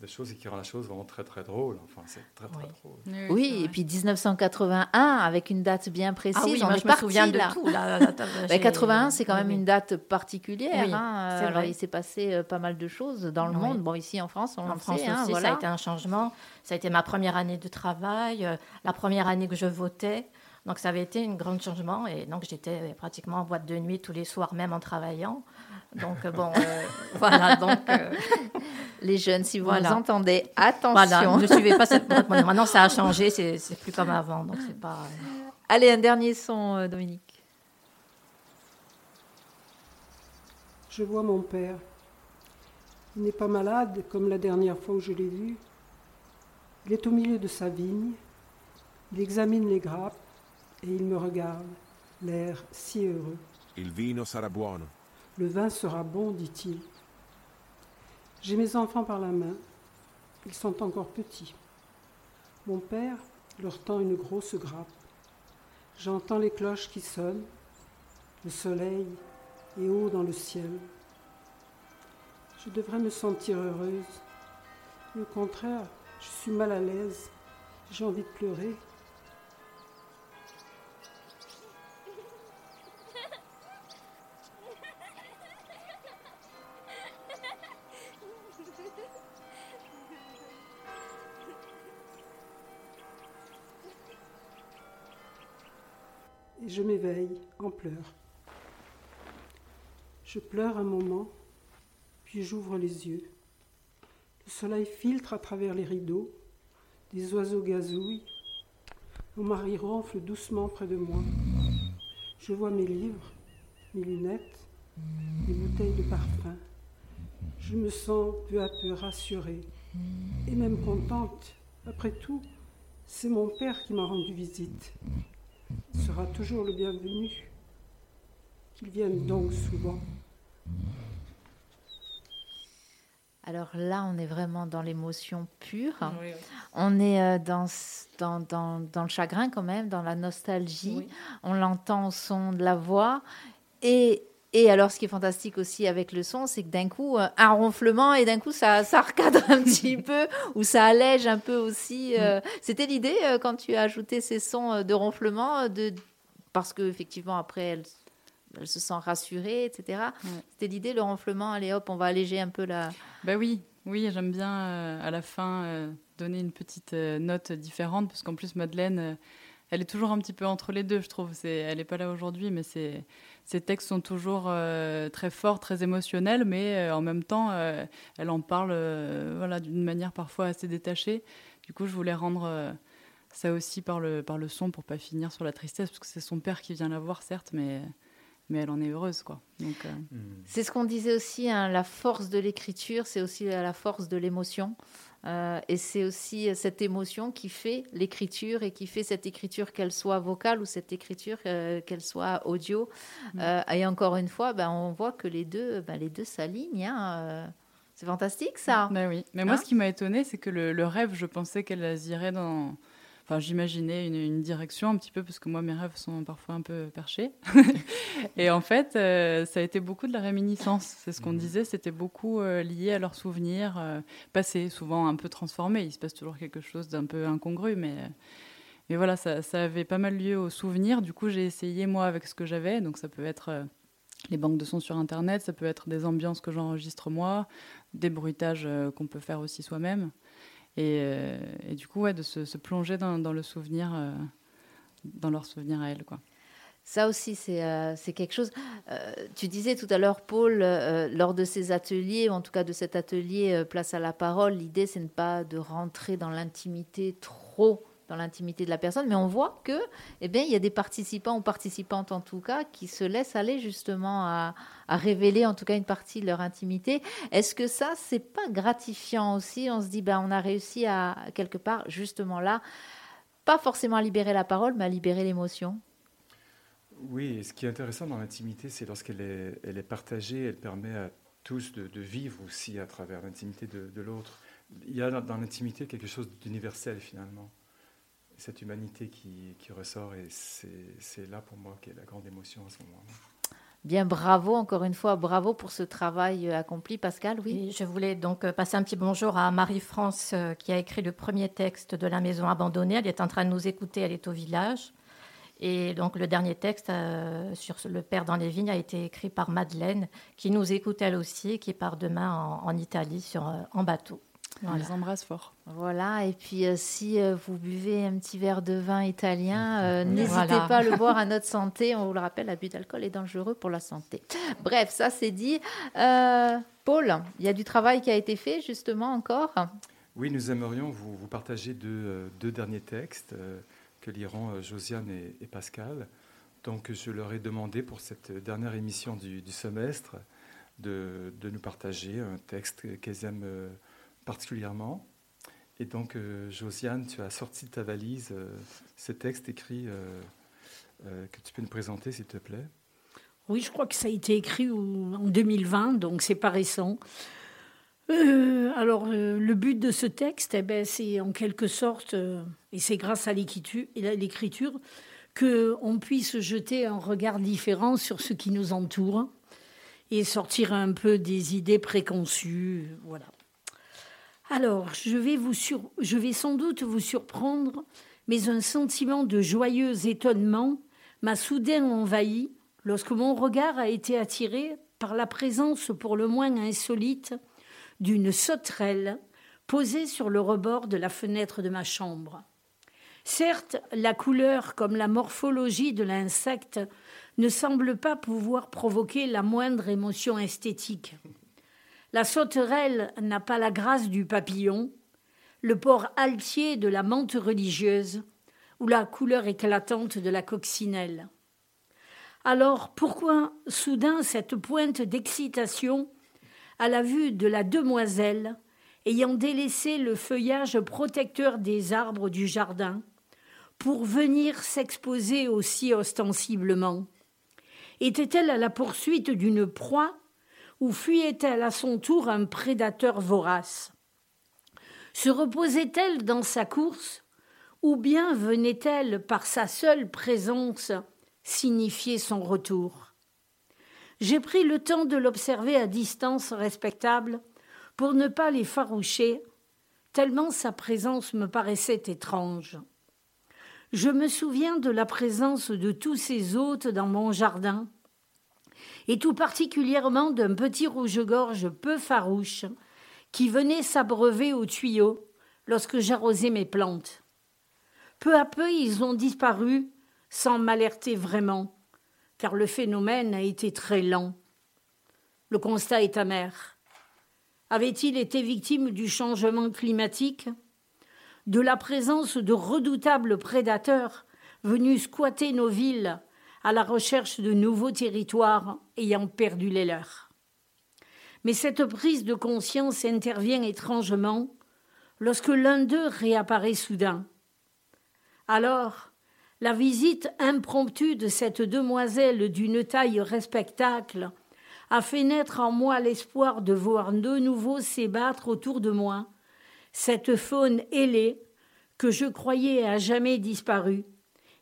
de choses et qui rend la chose vraiment très très drôle. Enfin, c'est très très Oui. drôle. Oui, et puis 1981, avec une date bien précise. Ah oui, on moi est je me parti, souviens de tout. Là, là, Bah, j'ai- 81, c'est quand même oui. une date particulière. Oui, hein. Alors, vrai. il s'est passé euh, pas mal de choses dans le Oui. monde. Bon, ici en France, on En le France sait. hein, aussi, voilà. ça a été un changement. Ça a été ma première année de travail, euh, la première année que je votais. Donc ça avait été un grand changement. Et donc j'étais pratiquement en boîte de nuit tous les soirs, même en travaillant. Donc euh, bon, euh, voilà. Donc euh, Les jeunes, si vous Voilà. entendez, attention. voilà, ne suivez pas cette boîte. Maintenant ça a changé, c'est plus comme avant. Donc c'est pas. Allez, un dernier son, Dominique. Je vois mon père. Il n'est pas malade comme la dernière fois où je l'ai vu. Il est au milieu de sa vigne. Il examine les grappes et il me regarde, l'air si heureux. Il vino sarà buono. Le vin sera bon, dit-il. J'ai mes enfants par la main. Ils sont encore petits. Mon père leur tend une grosse grappe. J'entends les cloches qui sonnent. Le soleil est haut dans le ciel. Je devrais me sentir heureuse. Au contraire, je suis mal à l'aise. J'ai envie de pleurer. Je m'éveille en pleurs. Je pleure un moment, puis j'ouvre les yeux. Le soleil filtre à travers les rideaux, des oiseaux gazouillent. Mon mari ronfle doucement près de moi. Je vois mes livres, mes lunettes, mes bouteilles de parfum. Je me sens peu à peu rassurée et même contente. Après tout, c'est mon père qui m'a rendu visite sera toujours le bienvenu. Qu'il vienne donc souvent. Alors là, on est vraiment dans l'émotion pure. On est euh, dans, dans, dans, dans le chagrin quand même, dans la nostalgie. Oui. On l'entend au son de la voix. Et, et alors, ce qui est fantastique aussi avec le son, c'est que d'un coup, euh, un ronflement et d'un coup, ça, ça recadre un petit peu ou ça allège un peu aussi. euh. C'était l'idée euh, quand tu as ajouté ces sons de ronflement, de, parce qu'effectivement, après, elle, elle se sent rassurée, etc. Ouais. C'était l'idée, le ronflement, allez hop, on va alléger un peu la... Bah oui, oui, j'aime bien euh, à la fin donner une petite note différente parce qu'en plus Madeleine, elle est toujours un petit peu entre les deux, je trouve. Elle n'est pas là aujourd'hui, mais c'est, ses textes sont toujours euh, très forts, très émotionnels, mais euh, en même temps, euh, elle en parle, voilà, d'une manière parfois assez détachée. Du coup, je voulais rendre ça aussi par le par le son pour pas finir sur la tristesse, parce que c'est son père qui vient la voir, certes, mais mais elle en est heureuse, quoi. Donc euh, Mm. C'est ce qu'on disait aussi, hein, la force de l'écriture, c'est aussi la force de l'émotion. Euh, et c'est aussi cette émotion qui fait l'écriture et qui fait cette écriture, qu'elle soit vocale ou cette écriture, euh, qu'elle soit audio. Mm. Euh, et encore une fois, ben, on voit que les deux, ben, les deux s'alignent. hein, euh. c'est fantastique ça. Bah oui. Mais moi, Hein ce qui m'a étonné, c'est que le, le rêve, je pensais qu'elle irait dans. Enfin, j'imaginais une, une direction un petit peu, parce que moi, mes rêves sont parfois un peu perchés. et en fait, euh, ça a été beaucoup de la réminiscence. C'est ce qu'on Mhm. disait, c'était beaucoup euh, lié à leurs souvenirs euh, passés, souvent un peu transformés. Il se passe toujours quelque chose d'un peu incongru, mais. Mais voilà, ça, ça avait pas mal lieu aux souvenirs. Du coup, j'ai essayé, moi, avec ce que j'avais. Donc, ça peut être euh, les banques de sons sur Internet, ça peut être des ambiances que j'enregistre moi, des bruitages euh, qu'on peut faire aussi soi-même. Et, euh, et du coup, ouais, de se, plonger dans, le souvenir, euh, dans leur souvenir à elle, quoi. Ça aussi, c'est euh, quelque chose. Tu disais tout à l'heure, Paul, lors de ces ateliers, ou en tout cas de cet atelier Place à la parole, l'idée, c'est ne pas de rentrer dans l'intimité trop dans l'intimité de la personne, mais on voit que, eh bien, il y a des participants ou participantes en tout cas qui se laissent aller justement à, révéler en tout cas une partie de leur intimité. Est-ce que ça, c'est pas gratifiant aussi? On se dit, ben, on a réussi à quelque part justement là, pas forcément à libérer la parole, mais à libérer l'émotion? Oui, ce qui est intéressant dans l'intimité, c'est lorsqu'elle est, partagée, elle permet à tous de, vivre aussi à travers l'intimité de, l'autre. Il y a dans l'intimité quelque chose d'universel finalement. Cette humanité qui, qui ressort, et c'est là pour moi qu'est la grande émotion à ce moment-là. Bien, bravo encore une fois, bravo pour ce travail euh, accompli, Pascal. Oui. Et je voulais donc euh, passer un petit bonjour à Marie-France euh, qui a écrit le premier texte de La Maison abandonnée. Elle est en train de nous écouter, elle est au village. Et donc le dernier texte euh, sur le père dans les vignes a été écrit par Madeleine, qui nous écoute elle aussi, et qui part demain en, en Italie sur, euh, en bateau. On les embrasse fort. Voilà, et puis euh, si euh, vous buvez un petit verre de vin italien, euh, n'hésitez Voilà. pas à le boire à notre santé. On vous le rappelle, l'abus d'alcool est dangereux pour la santé. Bref, ça c'est dit. Euh, Paul, il y a du travail qui a été fait justement encore? Oui, nous aimerions vous, vous partager deux, deux derniers textes que liront Josiane et, et Pascal. Donc, je leur ai demandé pour cette dernière émission du, du semestre de, de nous partager un texte qu'elles aiment euh, particulièrement. Et donc, euh, Josiane, tu as sorti de ta valise euh, ce texte écrit euh, que tu peux nous présenter, s'il te plaît. Oui, je crois que ça a été écrit en 2020, donc c'est pas récent. Alors, le but de ce texte, eh ben, c'est en quelque sorte, et c'est grâce à l'écriture, et à l'écriture, que on puisse jeter un regard différent sur ce qui nous entoure et sortir un peu des idées préconçues. Voilà. Alors, je vais, sans doute vous surprendre, mais un sentiment de joyeux étonnement m'a soudain envahi lorsque mon regard a été attiré par la présence pour le moins insolite d'une sauterelle posée sur le rebord de la fenêtre de ma chambre. Certes, la couleur comme la morphologie de l'insecte ne semble pas pouvoir provoquer la moindre émotion esthétique. La sauterelle n'a pas la grâce du papillon, le port altier de la menthe religieuse ou la couleur éclatante de la coccinelle. Alors pourquoi soudain cette pointe d'excitation à la vue de la demoiselle ayant délaissé le feuillage protecteur des arbres du jardin pour venir s'exposer aussi ostensiblement? Était-elle à la poursuite d'une proie ou fuyait-elle à son tour un prédateur vorace? Se reposait-elle dans sa course? Ou bien venait-elle par sa seule présence signifier son retour? J'ai pris le temps de l'observer à distance respectable pour ne pas l'effaroucher, tellement sa présence me paraissait étrange. Je me souviens de la présence de tous ces hôtes dans mon jardin, et tout particulièrement d'un petit rouge-gorge peu farouche qui venait s'abreuver au tuyau lorsque j'arrosais mes plantes. Peu à peu, ils ont disparu sans m'alerter vraiment, car le phénomène a été très lent. Le constat est amer. Avait-il été victime du changement climatique De la présence de redoutables prédateurs venus squatter nos villes à la recherche de nouveaux territoires ayant perdu les leurs Mais cette prise de conscience intervient étrangement lorsque l'un d'eux réapparaît soudain. Alors, la visite impromptue de cette demoiselle d'une taille respectable a fait naître en moi l'espoir de voir de nouveau s'ébattre autour de moi cette faune ailée que je croyais à jamais disparue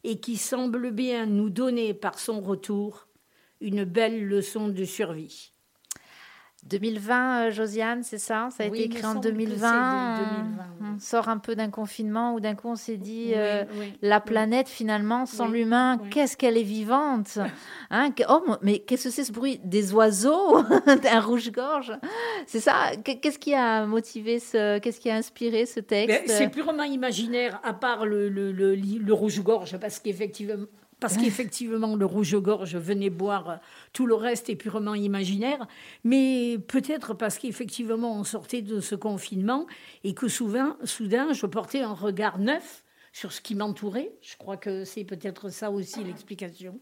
et qui semble bien nous donner par son retour une belle leçon de survie. 2020, euh, Josiane, c'est ça? Ça a Oui, été écrit en semble que c'est 2020. de- euh, 2020, oui. On sort un peu d'un confinement où d'un coup on s'est dit Oui, euh, la planète finalement sans l'humain, qu'est-ce qu'elle est vivante? Hein Oh mais qu'est-ce que c'est ce bruit? Des oiseaux? Un rouge-gorge? C'est ça? Qu- Qu'est-ce qui a motivé ce Qu'est-ce qui a inspiré ce Ben, texte? C'est purement imaginaire, à part le, le, le, le rouge-gorge, parce qu'effectivement, parce qu'effectivement, le rouge-gorge venait boire euh, tout le reste est purement imaginaire, mais peut-être parce qu'effectivement, on sortait de ce confinement et que souvent, soudain, je portais un regard neuf sur ce qui m'entourait. Je crois que c'est peut-être ça aussi l'explication.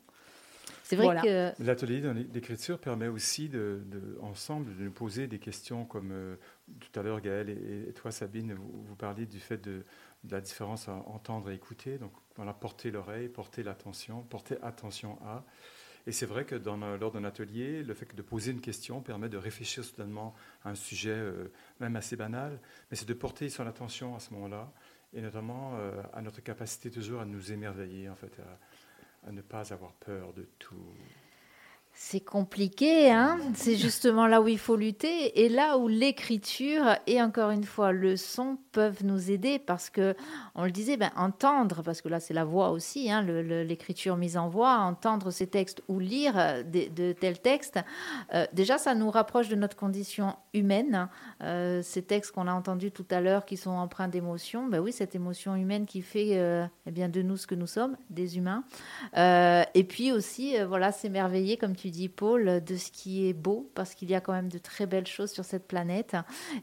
C'est vrai Voilà. que L'atelier dans l'écriture permet aussi, de, de- ensemble, de nous poser des questions comme euh, tout à l'heure, Gaël et, et toi, Sabine, vous, vous parliez du fait de, de la différence à entendre et écouter. Donc, voilà, porter l'oreille, porter l'attention, porter attention à. Et c'est vrai que lors d'un atelier, le fait de poser une question permet de réfléchir soudainement à un sujet euh, même assez banal, mais c'est de porter son attention à ce moment-là, et notamment euh, à notre capacité toujours à nous émerveiller, en fait, à ne pas avoir peur de tout. C'est compliqué, hein c'est justement là où il faut lutter et là où l'écriture et encore une fois le son peuvent nous aider parce que, on le disait, ben, entendre, parce que là c'est la voix aussi, hein, l'écriture mise en voix, entendre ces textes ou lire euh, de, tels textes, euh, déjà ça nous rapproche de notre condition humaine. Euh, ces textes qu'on a entendus tout à l'heure qui sont empreints d'émotion, ben oui, cette émotion humaine qui fait eh bien, de nous ce que nous sommes, des humains. et puis aussi, voilà, s'émerveiller, comme tu dis Paul, de ce qui est beau, parce qu'il y a quand même de très belles choses sur cette planète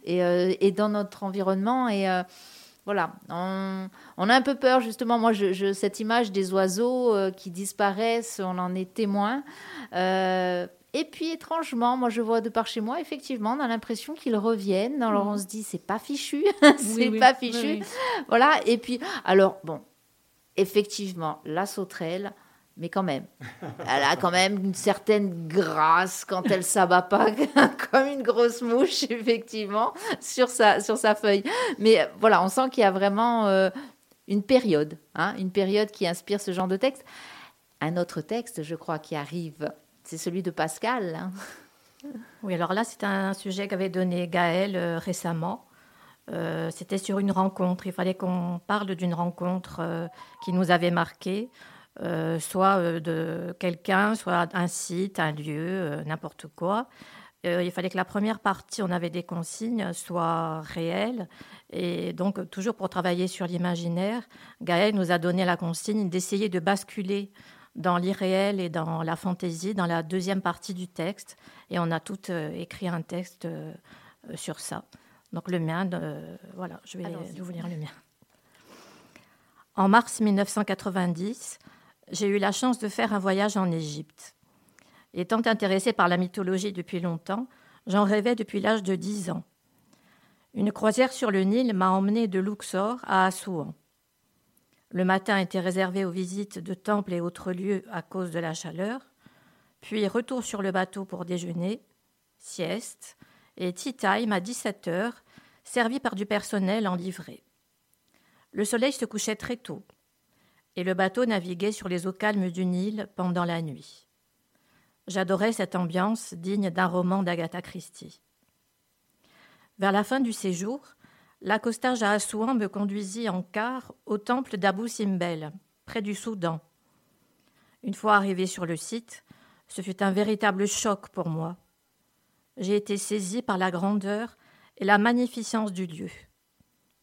et, et dans notre environnement. Et euh, voilà, on, a un peu peur justement. Moi, je, cette image des oiseaux euh, qui disparaissent, on en est témoin. Euh, et puis étrangement, moi je vois de par chez moi, effectivement, on a l'impression qu'ils reviennent. Alors on se dit, c'est pas fichu, c'est pas fichu. Voilà. Et puis, alors bon, effectivement, la sauterelle, mais quand même, elle a quand même une certaine grâce quand elle s'abat pas comme une grosse mouche, effectivement, sur sa, sur sa feuille. Mais voilà, on sent qu'il y a vraiment euh, une période, hein, une période qui inspire ce genre de texte. Un autre texte, je crois, qui arrive, c'est celui de Pascal. Hein. Oui, alors là, c'est un sujet qu'avait donné Gaël euh, récemment. Euh, c'était sur une rencontre. Il fallait qu'on parle d'une rencontre qui nous avait marqué. Euh, soit euh, de quelqu'un, soit un site, un lieu, euh, n'importe quoi. il fallait que la première partie, on avait des consignes, soit réelle. Et donc, toujours pour travailler sur l'imaginaire, Gaël nous a donné la consigne d'essayer de basculer dans l'irréel et dans la fantaisie, dans la deuxième partie du texte. Et on a tout écrit un texte sur ça. Donc le mien, voilà, je vais vous lire le mien. En mars 1990, j'ai eu la chance de faire un voyage en Égypte. Étant intéressée par la mythologie depuis longtemps, j'en rêvais depuis l'âge de dix ans. Une croisière sur le Nil m'a emmené de Luxor à Assouan. Le matin était réservé aux visites de temples et autres lieux à cause de la chaleur, puis retour sur le bateau pour déjeuner, sieste et tea time à 17 heures, servi par du personnel en livrée. Le soleil se couchait très tôt et le bateau naviguait sur les eaux calmes du Nil pendant la nuit. J'adorais cette ambiance digne d'un roman d'Agatha Christie. Vers la fin du séjour, l'accostage à Assouan me conduisit en car au temple d'Abou Simbel, près du Soudan. Une fois arrivé sur le site, ce fut un véritable choc pour moi. J'ai été saisi par la grandeur et la magnificence du lieu.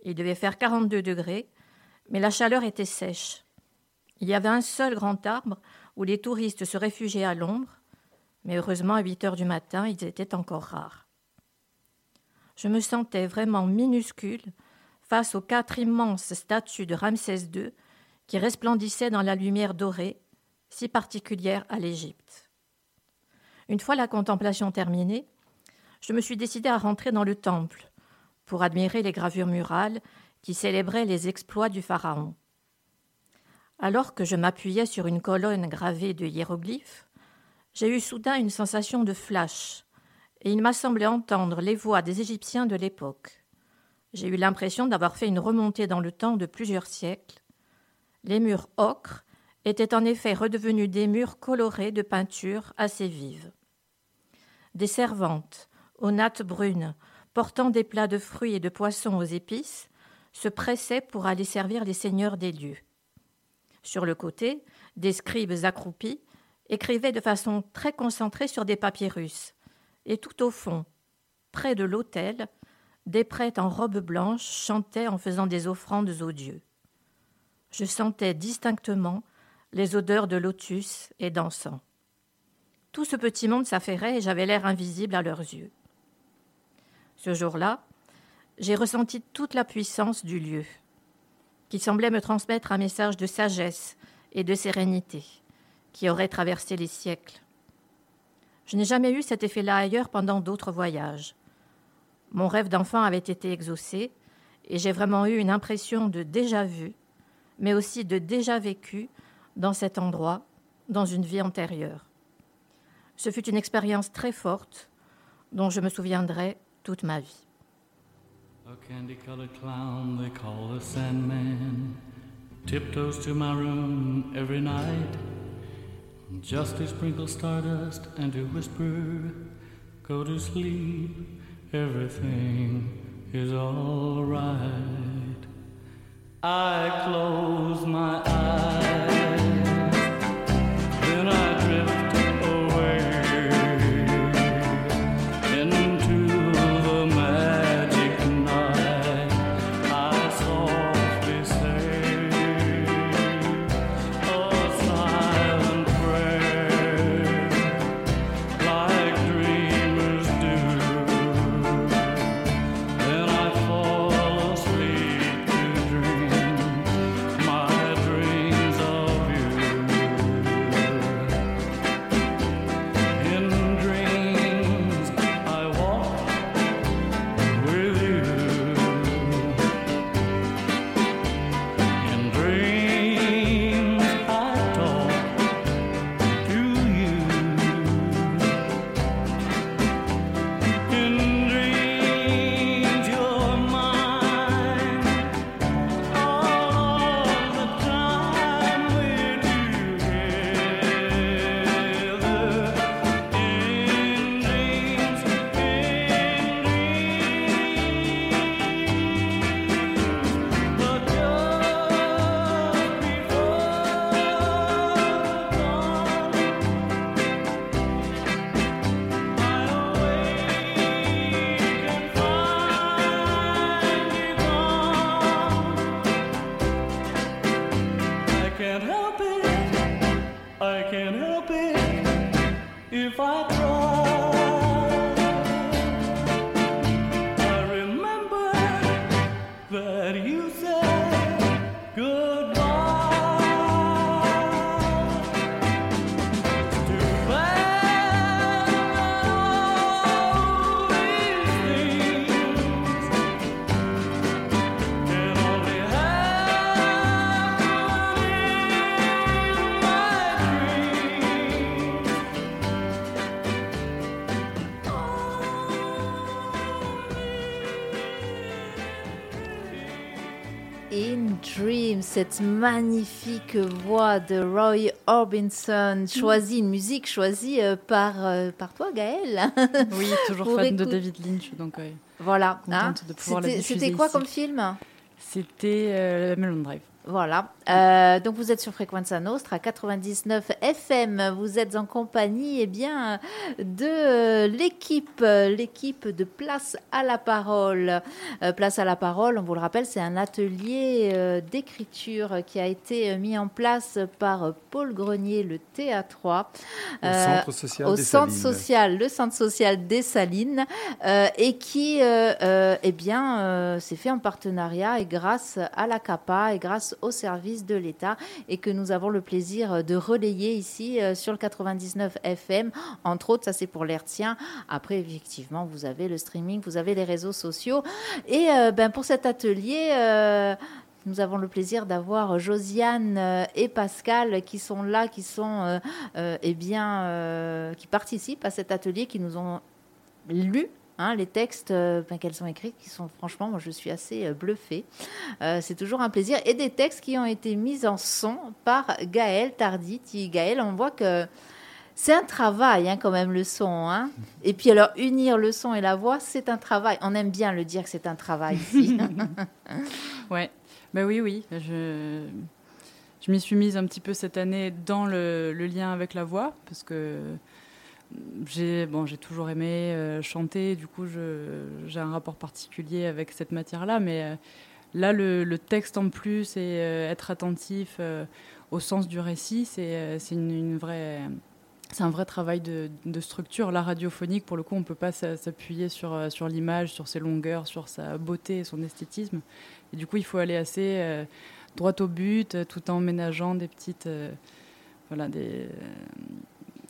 Il devait faire 42 degrés, mais la chaleur était sèche. Il y avait un seul grand arbre où les touristes se réfugiaient à l'ombre, mais heureusement à 8 heures du matin, ils étaient encore rares. Je me sentais vraiment minuscule face aux quatre immenses statues de Ramsès II qui resplendissaient dans la lumière dorée, si particulière à l'Égypte. Une fois la contemplation terminée, je me suis décidé à rentrer dans le temple pour admirer les gravures murales qui célébraient les exploits du pharaon. Alors que je m'appuyais sur une colonne gravée de hiéroglyphes, j'ai eu soudain une sensation de flash, et il m'a semblé entendre les voix des Égyptiens de l'époque. J'ai eu l'impression d'avoir fait une remontée dans le temps de plusieurs siècles. Les murs ocre étaient en effet redevenus des murs colorés de peintures assez vives. Des servantes, aux nattes brunes, portant des plats de fruits et de poissons aux épices, se pressaient pour aller servir les seigneurs des lieux. Sur le côté, des scribes accroupis écrivaient de façon très concentrée sur des russes. Et tout au fond, près de l'autel, des prêtres en robe blanche chantaient en faisant des offrandes aux dieux. Je sentais distinctement les odeurs de lotus et d'encens. Tout ce petit monde s'affairait et j'avais l'air invisible à leurs yeux. Ce jour-là, j'ai ressenti toute la puissance du lieu qui semblait me transmettre un message de sagesse et de sérénité qui aurait traversé les siècles. Je n'ai jamais eu cet effet-là ailleurs pendant d'autres voyages. Mon rêve d'enfant avait été exaucé et j'ai vraiment eu une impression de déjà vu, mais aussi de déjà vécu dans cet endroit, dans une vie antérieure. Ce fut une expérience très forte dont je me souviendrai toute ma vie. A candy colored clown they call the Sandman tiptoes to my room every night. Just to sprinkle stardust and to whisper, Go to sleep, everything is alright. I close my eyes, cette magnifique voix de Roy Orbison, choisie, une musique choisie euh, par, euh, par toi, Gaëlle. Oui, toujours fan de David Lynch, donc ouais. Voilà. Contente hein. de pouvoir la C'était- quoi ici. comme film? C'était euh, Melon Drive. Voilà. Euh, donc vous êtes sur Frequenza Nostra 99 FM. Vous êtes en compagnie, eh bien, de euh, l'équipe, euh, l'équipe de Place à la Parole. Euh, Place à la Parole, on vous le rappelle, c'est un atelier euh, d'écriture qui a été mis en place par Paul Grenier, le TA3, Au centre social au des centre Salines. social, le centre social des Salines, et qui, eh bien, s'est fait en partenariat et grâce à la CAPA et grâce au service de l'État, et que nous avons le plaisir de relayer ici euh, sur le 99 FM. Entre autres, ça c'est pour l'Hertzien. Après, effectivement, vous avez le streaming, vous avez les réseaux sociaux, et euh, ben pour cet atelier. euh, nous avons le plaisir d'avoir Josiane et Pascal qui sont là, qui sont euh, eh bien, qui participent à cet atelier, qui nous ont lu hein, les textes euh, ben, qu'elles ont écrits, qui sont franchement, moi je suis assez euh, bluffée. Euh, c'est toujours un plaisir. Et des textes qui ont été mis en son par Gaël Tarditi. Gaël, on voit que c'est un travail hein, quand même le son. hein. Et puis alors unir le son et la voix, c'est un travail. On aime bien le dire que c'est un travail ici. Ouais, bah oui, oui. Je, je m'y suis mise un petit peu cette année dans le, le lien avec la voix, parce que j'ai bon, j'ai toujours aimé euh, chanter, du coup j'ai un rapport particulier avec cette matière-là, mais euh, là le, texte en plus et euh, être attentif au sens du récit, c'est une, une vraie... C'est un vrai travail de, structure. La radiophonique, pour le coup, on ne peut pas s'a- s'appuyer sur, sur l'image, sur ses longueurs, sur sa beauté et son esthétisme. Et du coup, il faut aller assez droit au but, tout en ménageant des petites, voilà,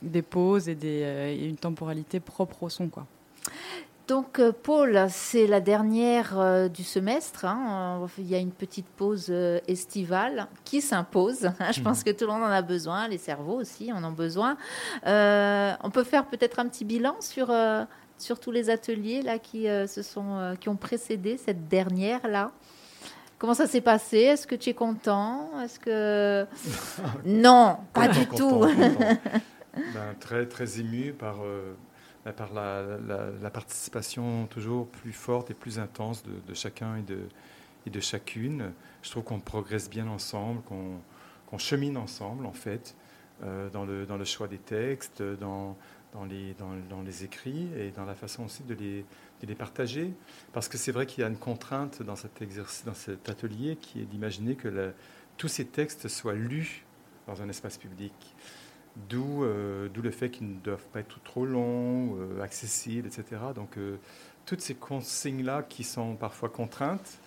des pauses et, des, euh, et une temporalité propre au son, quoi. Donc, euh, Paul, c'est la dernière euh, du semestre. hein. Il y a une petite pause euh, estivale qui s'impose. hein. Je pense que tout le monde en a besoin. Les cerveaux aussi en ont besoin. Euh, on peut faire peut-être un petit bilan sur, euh, sur tous les ateliers là, qui, euh, se sont, euh, qui ont précédé cette dernière là. Comment ça s'est passé? Est-ce que tu es content? Est-ce que non, pas du tout. Ben, très très ému par euh, ben, par la, participation toujours plus forte et plus intense de, chacun et de et de chacune. Je trouve qu'on progresse bien ensemble, qu'on chemine ensemble en fait euh, dans, le, dans le choix des textes, dans dans les, dans, les écrits et dans la façon aussi de les, de les partager. Parce que c'est vrai qu'il y a une contrainte dans cet, exercice, dans cet atelier qui est d'imaginer que tous ces textes soient lus dans un espace public. D'où euh, le fait qu'ils ne doivent pas être trop longs, euh, accessibles, etc. Donc, euh, toutes ces consignes-là qui sont parfois contraintes,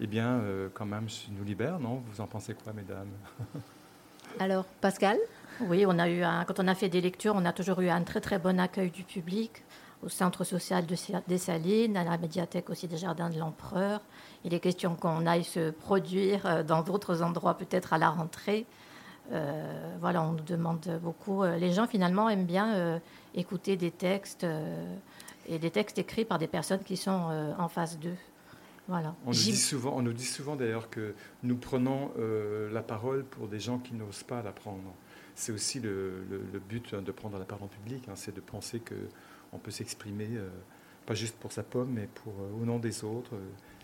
eh bien, euh, quand même, nous libèrent, non? Vous en pensez quoi, mesdames? Alors, Pascal? Oui, on a eu un, quand on a fait des lectures, on a toujours eu un très très bon accueil du public au centre social de, des Salines, à la médiathèque aussi des Jardins de l'Empereur. Il est question qu'on aille se produire dans d'autres endroits, peut-être à la rentrée. Euh, voilà, on nous demande beaucoup. Euh, les gens finalement aiment bien euh, écouter des textes et des textes écrits par des personnes qui sont en face d'eux. Voilà. On, nous dit souvent, on nous dit souvent d'ailleurs que nous prenons la parole pour des gens qui n'osent pas la prendre c'est aussi le, le, le, but de prendre la parole en public, hein, c'est de penser qu'on peut s'exprimer, pas juste pour sa pomme, mais pour, au nom des autres,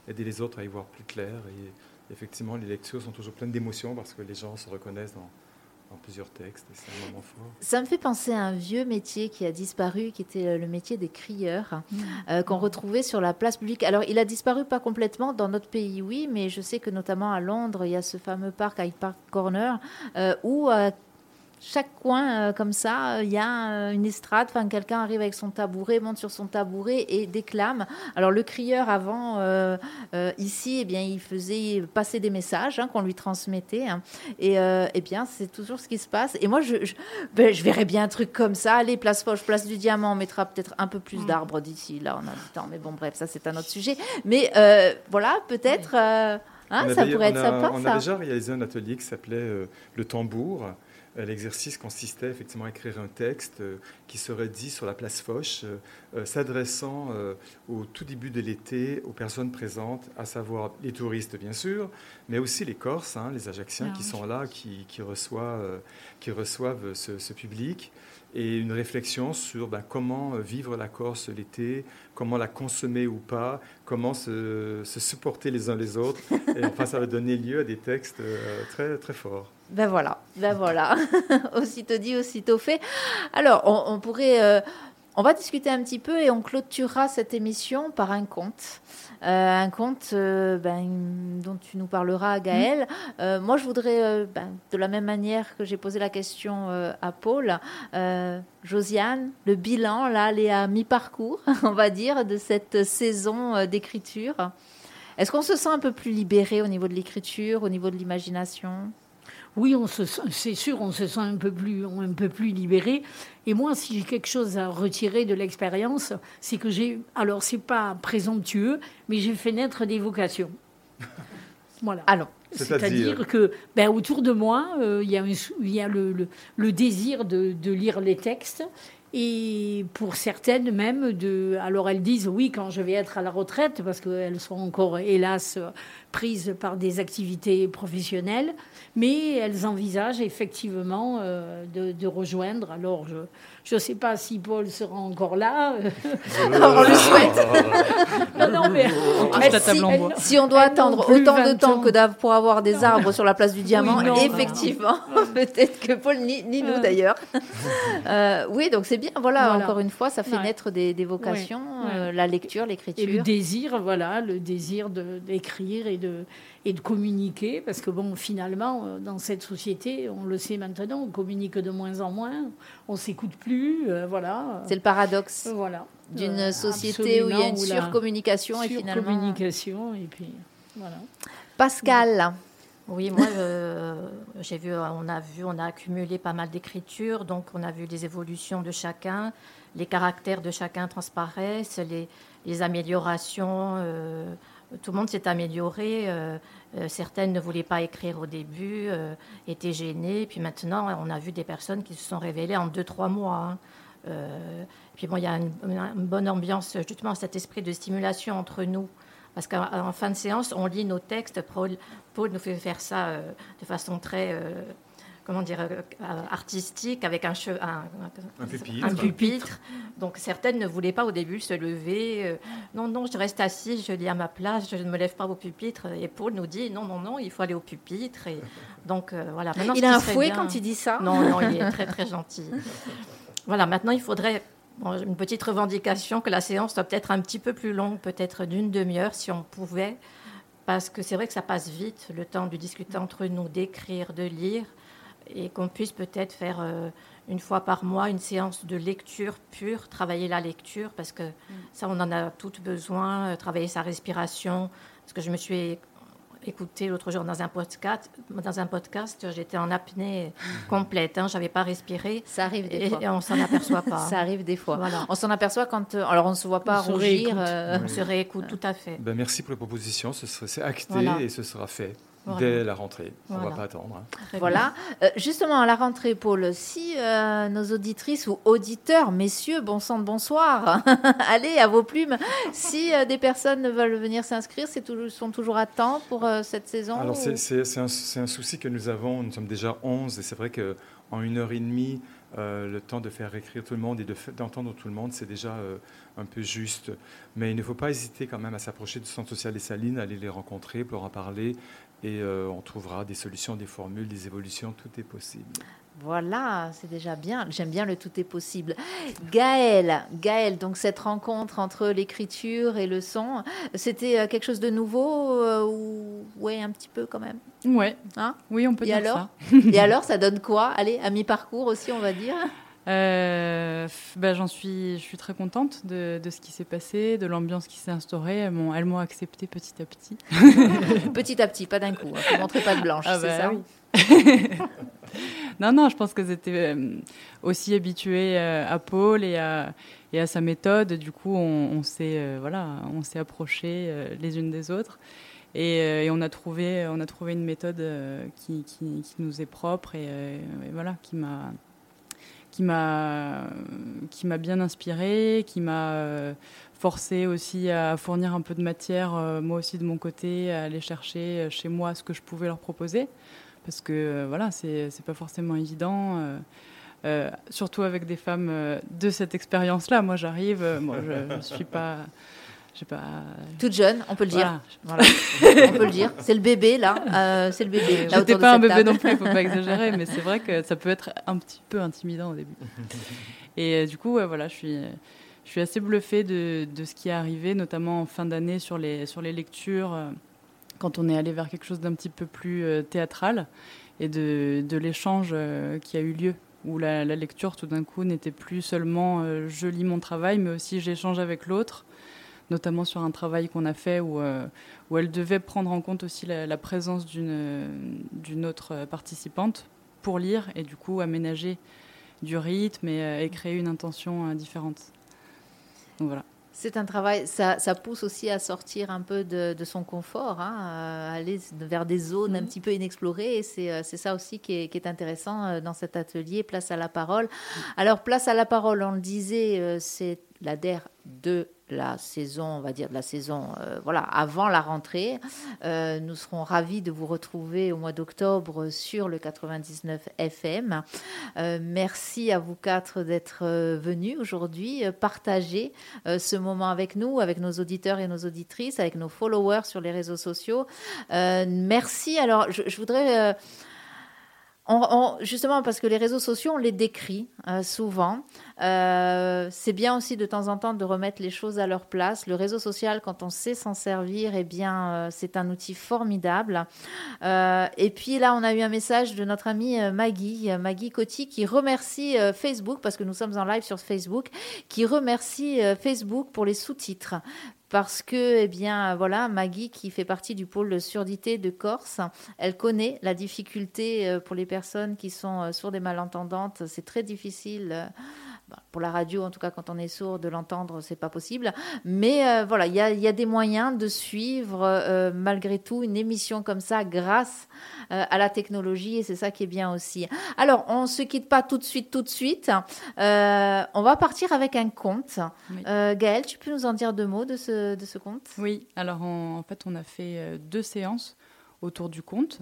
aider les autres à y voir plus clair. Et effectivement, les lectures sont toujours pleines d'émotions parce que les gens se reconnaissent dans, dans plusieurs textes. C'est un moment fort. Ça me fait penser à un vieux métier qui a disparu, qui était le métier des crieurs, mmh. euh, qu'on retrouvait sur la place publique. Alors, il a disparu pas complètement dans notre pays, oui, mais je sais que notamment à Londres, il y a ce fameux parc Hyde Park Corner euh, où euh, chaque coin, euh, comme ça, il y a euh, une estrade. Enfin, quelqu'un arrive avec son tabouret, monte sur son tabouret et déclame. Alors, le crieur, avant, euh, euh ici, eh bien, il faisait passer des messages hein, qu'on lui transmettait. Hein. Et eh bien, c'est toujours ce qui se passe. Et moi, je, je, ben, je, verrais bien un truc comme ça. Allez, place Foch, place du Diamant, on mettra peut-être un peu plus mm. d'arbres d'ici. Là, on a du temps. Mais bon, bref, ça, c'est un autre sujet. Mais voilà, peut-être. Hein, ça pourrait être a, sympa. On ça. a déjà réalisé un atelier qui s'appelait Le tambour. Euh, l'exercice consistait effectivement à écrire un texte euh, qui serait dit sur la place Foch, euh, s'adressant au tout début de l'été aux personnes présentes, à savoir les touristes bien sûr, mais aussi les Corses, hein, les Ajacciens ah, qui sont là, qui, qui reçoivent, qui reçoivent ce, ce, public, et une réflexion sur ben, comment vivre la Corse l'été, comment la consommer ou pas, comment se, se, supporter les uns les autres. Et enfin, ça va donner lieu à des textes très, très forts. Ben voilà, ben voilà. aussitôt dit, aussitôt fait. Alors, on, on pourrait. Euh, on va discuter un petit peu et on clôturera cette émission par un conte. Euh, un conte euh, ben, dont tu nous parleras, Gaël. Mmh. Euh, moi, je voudrais, ben, de la même manière que j'ai posé la question à Paul, Josiane, le bilan, là, elle est à mi-parcours, on va dire, de cette saison d'écriture. Est-ce qu'on se sent un peu plus libéré au niveau de l'écriture, au niveau de l'imagination? Oui, c'est sûr, on se sent un peu plus, un peu plus libéré. Et moi, si j'ai quelque chose à retirer de l'expérience, c'est que j'ai, alors c'est pas présomptueux, mais j'ai fait naître des vocations. Voilà. Alors, c'est-à-dire que ben, autour de moi, euh, il y a, y a le, le, le, désir de, de lire les textes et pour certaines même de alors elles disent oui quand je vais être à la retraite parce qu'elles sont encore hélas prises par des activités professionnelles mais elles envisagent effectivement euh, de, de, rejoindre alors je je ne sais pas si Paul sera encore là. on le souhaite. non, non, mais elle, si, elle, si, on doit attendre autant de temps que pour avoir des non. arbres sur la place du diamant, oui, non, effectivement, peut-être que Paul, ni, ni nous d'ailleurs. euh, oui, donc c'est bien. Voilà, voilà, encore une fois, ça fait ouais. naître des, des vocations, ouais. Euh, la lecture, l'écriture. Et le désir, voilà, le désir d'écrire et de et de communiquer, parce que bon, finalement, euh, dans cette société, on le sait maintenant, on communique de moins en moins, on s'écoute plus, euh, voilà. C'est le paradoxe. Voilà. D'une euh, société où il y a une surcommunication sur et finalement. Surcommunication et puis voilà. Pascal. Oui, moi, euh, j'ai vu, on a vu, on a accumulé pas mal d'écritures, donc on a vu les évolutions de chacun, les caractères de chacun transparaissent, les, les améliorations. Euh, tout le monde s'est amélioré. Euh, euh, certaines ne voulaient pas écrire au début, euh, étaient gênées. Puis maintenant, on a vu des personnes qui se sont révélées en deux, trois mois. Hein. Puis bon, il y a une, bonne ambiance, justement, cet esprit de stimulation entre nous. Parce qu'en fin de séance, on lit nos textes. Paul, nous fait faire ça de façon très comment dire, euh, artistique, avec un, che- un, Un pupitre. un pupitre. Donc certaines ne voulaient pas au début se lever. euh, non, non, je reste assis, je lis à ma place, je ne me lève pas au pupitre. Et Paul nous dit, non, non, non, il faut aller au pupitre. Et donc euh, voilà. Maintenant, Il a un fouet bien- quand il dit ça Non, non, il est très, très gentil. Voilà, maintenant, il faudrait bon, une petite revendication que la séance soit peut-être un petit peu plus longue, peut-être d'une demi-heure, si on pouvait. Parce que c'est vrai que ça passe vite, le temps de discuter entre nous, d'écrire, de lire, et qu'on puisse peut-être faire euh, une fois par mois une séance de lecture pure, travailler la lecture, parce que ça, on en a toutes besoin, euh, travailler sa respiration. Parce que je me suis écoutée l'autre jour dans un podcast, dans un podcast j'étais en apnée complète, hein, j'avais pas respiré. Ça arrive des et, fois. et on s'en aperçoit pas. Ça arrive des fois. Voilà. On s'en aperçoit quand. euh, alors, on ne se voit pas On se rougir. réécoute. euh, On se réécoute, tout à fait. Ben, merci pour la proposition. Ce sera- C'est acté Voilà. et ce sera fait Voilà. dès la rentrée. On ne va pas attendre. hein. Voilà. Euh, justement, à la rentrée, Paul, si euh, nos auditrices ou auditeurs, messieurs, bon sang de bonsoir, allez à vos plumes. Si euh, des personnes veulent venir s'inscrire, c'est toujours, sont toujours à temps pour euh, cette saison Alors, ou- c'est- c'est c'est un, c'est un souci que nous avons. Nous sommes déjà 11 et c'est vrai qu'en une heure et demie, euh, le temps de faire écrire tout le monde et de d'entendre tout le monde, c'est déjà euh, un peu juste. Mais il ne faut pas hésiter quand même à s'approcher du Centre social des Salines, aller les rencontrer, pour leur en parler. Et euh, on trouvera des solutions, des formules, des évolutions, tout est possible. Voilà, c'est déjà bien. J'aime bien le tout est possible. Gaël, Gaël, donc cette rencontre entre l'écriture et le son, c'était euh, quelque chose de nouveau euh, ou ouais un petit peu quand même? Ouais. Hein? Oui, on peut et dire alors? ça. Et alors, ça donne quoi? Allez, à mi-parcours aussi, on va dire. Euh, bah, j'en suis, je suis très contente de, de ce qui s'est passé, de l'ambiance qui s'est instaurée. Elles m'ont, elles m'ont accepté petit à petit. petit à petit, pas d'un coup. Hein. Montrer pas de blanche, Ah c'est bah ça oui. non, non, je pense que c'était euh, aussi habitué euh, à Paul et à, et à sa méthode. Du coup, on, on s'est voilà, on s'est approchés les unes des autres. Et, et on a trouvé, on a trouvé une méthode qui, qui, qui nous est propre et, et voilà, qui m'a, qui m'a, qui m'a bien inspiré, qui m'a euh, forcé aussi à fournir un peu de matière, euh, moi aussi de mon côté, à aller chercher euh, chez moi ce que je pouvais leur proposer, parce que voilà, c'est, c'est pas forcément évident. surtout avec des femmes de cette expérience-là. Moi, j'arrive, moi, je ne suis pas, je sais pas. Toute jeune, on peut le dire. Voilà. Voilà. on peut le dire. C'est le bébé là. Euh, c'est le bébé. J'étais pas un bébé table. non plus, il faut pas exagérer, mais c'est vrai que ça peut être un petit peu intimidant au début. Et euh, du coup, ouais, voilà, je suis, je suis assez bluffée de, de ce qui est arrivé, notamment en fin d'année sur les, sur les lectures, euh, quand on est allé vers quelque chose d'un petit peu plus euh, théâtral, et de, de l'échange euh, qui a eu lieu, où la, la lecture, tout d'un coup, n'était plus seulement euh, je lis mon travail, mais aussi j'échange avec l'autre notamment sur un travail qu'on a fait où, euh, où elle devait prendre en compte aussi la, la présence d'une autre participante pour lire et du coup aménager du rythme et, euh, et créer une intention euh, différente. Donc voilà. C'est un travail, ça, ça pousse aussi à sortir un peu de, de son confort, hein, à aller vers des zones un petit peu inexplorées. Et c'est ça aussi qui est, qui est intéressant dans cet atelier, Place à la parole. Alors, Place à la parole, on le disait, c'est la DER de la saison, on va dire de la saison, euh, voilà, avant la rentrée. Euh, nous serons ravis de vous retrouver au mois d'octobre sur le 99 FM. Euh, merci à vous quatre d'être venus aujourd'hui, partager ce moment avec nous, avec nos auditeurs et nos auditrices, avec nos followers sur les réseaux sociaux. Merci. Alors, je voudrais... justement, parce que les réseaux sociaux, on les décrit euh, souvent. Euh, c'est bien aussi de temps en temps de remettre les choses à leur place. Le réseau social, quand on sait s'en servir, eh bien, euh, c'est un outil formidable. Et puis là, on a eu un message de notre amie Maggie, Maggie Coty, qui remercie Facebook, parce que nous sommes en live sur Facebook, qui remercie Facebook pour les sous-titres parce que, eh bien, voilà, Maggie, qui fait partie du pôle surdité de Corse, elle connaît la difficulté euh, pour les personnes qui sont euh, sourdes et malentendantes. C'est très difficile Bah, pour la radio, en tout cas, quand on est sourd, de l'entendre, c'est pas possible. Mais euh, voilà, il y a, y a, des moyens de suivre euh, malgré tout une émission comme ça grâce euh, à la technologie et c'est ça qui est bien aussi. Alors, on se quitte pas tout de suite, tout de suite. on va partir avec un conte. Oui. Gaëlle, tu peux nous en dire deux mots de ce, de ce conte? Oui, alors en, fait, on a fait deux séances autour du conte.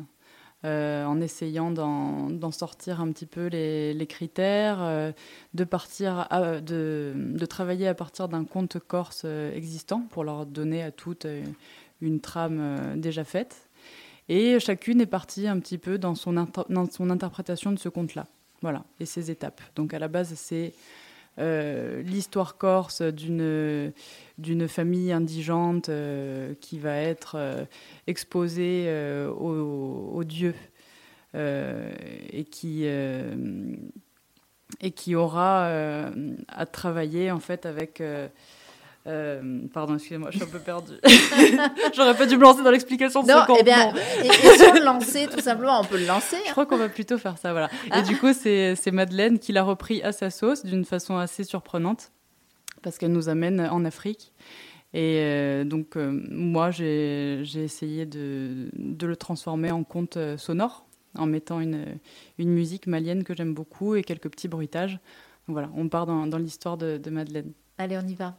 Euh, en essayant d'en sortir un petit peu les, critères, euh, de, partir de, travailler à partir d'un conte corse euh, existant pour leur donner à toutes une trame déjà faite. Et chacune est partie un petit peu dans son, dans son interprétation de ce conte-là. Voilà, et ses étapes. Donc à la base, c'est l'histoire corse d'une d'une famille indigente euh, qui va être euh, exposée aux, aux, dieux et qui et qui aura à travailler en fait avec euh, pardon, excusez-moi, je suis un peu perdue. J'aurais pas dû me lancer dans l'explication de non, ce conte. Eh bien, lancer, tout simplement, on peut le lancer. Je crois qu'on va plutôt faire ça, voilà. Ah. Et du coup, c'est Madeleine qui l'a repris à sa sauce d'une façon assez surprenante, parce qu'elle nous amène en Afrique. Et euh, donc, euh, moi, j'ai essayé de, de, le transformer en conte sonore, en mettant une, une musique malienne que j'aime beaucoup et quelques petits bruitages. Donc voilà, on part dans, dans l'histoire de, de Madeleine. Allez, on y va.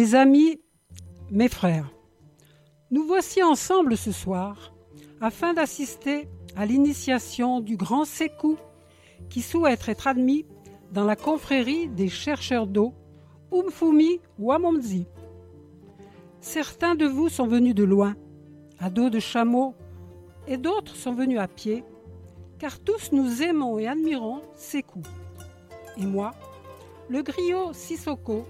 Mes amis, mes frères, nous voici ensemble ce soir afin d'assister à l'initiation du grand Sekou qui souhaite être admis dans la confrérie des chercheurs d'eau Umfumi Wamomzi. Certains de vous sont venus de loin, à dos de chameau, et d'autres sont venus à pied, car tous nous aimons et admirons Sekou. Et moi, le griot Sissoko,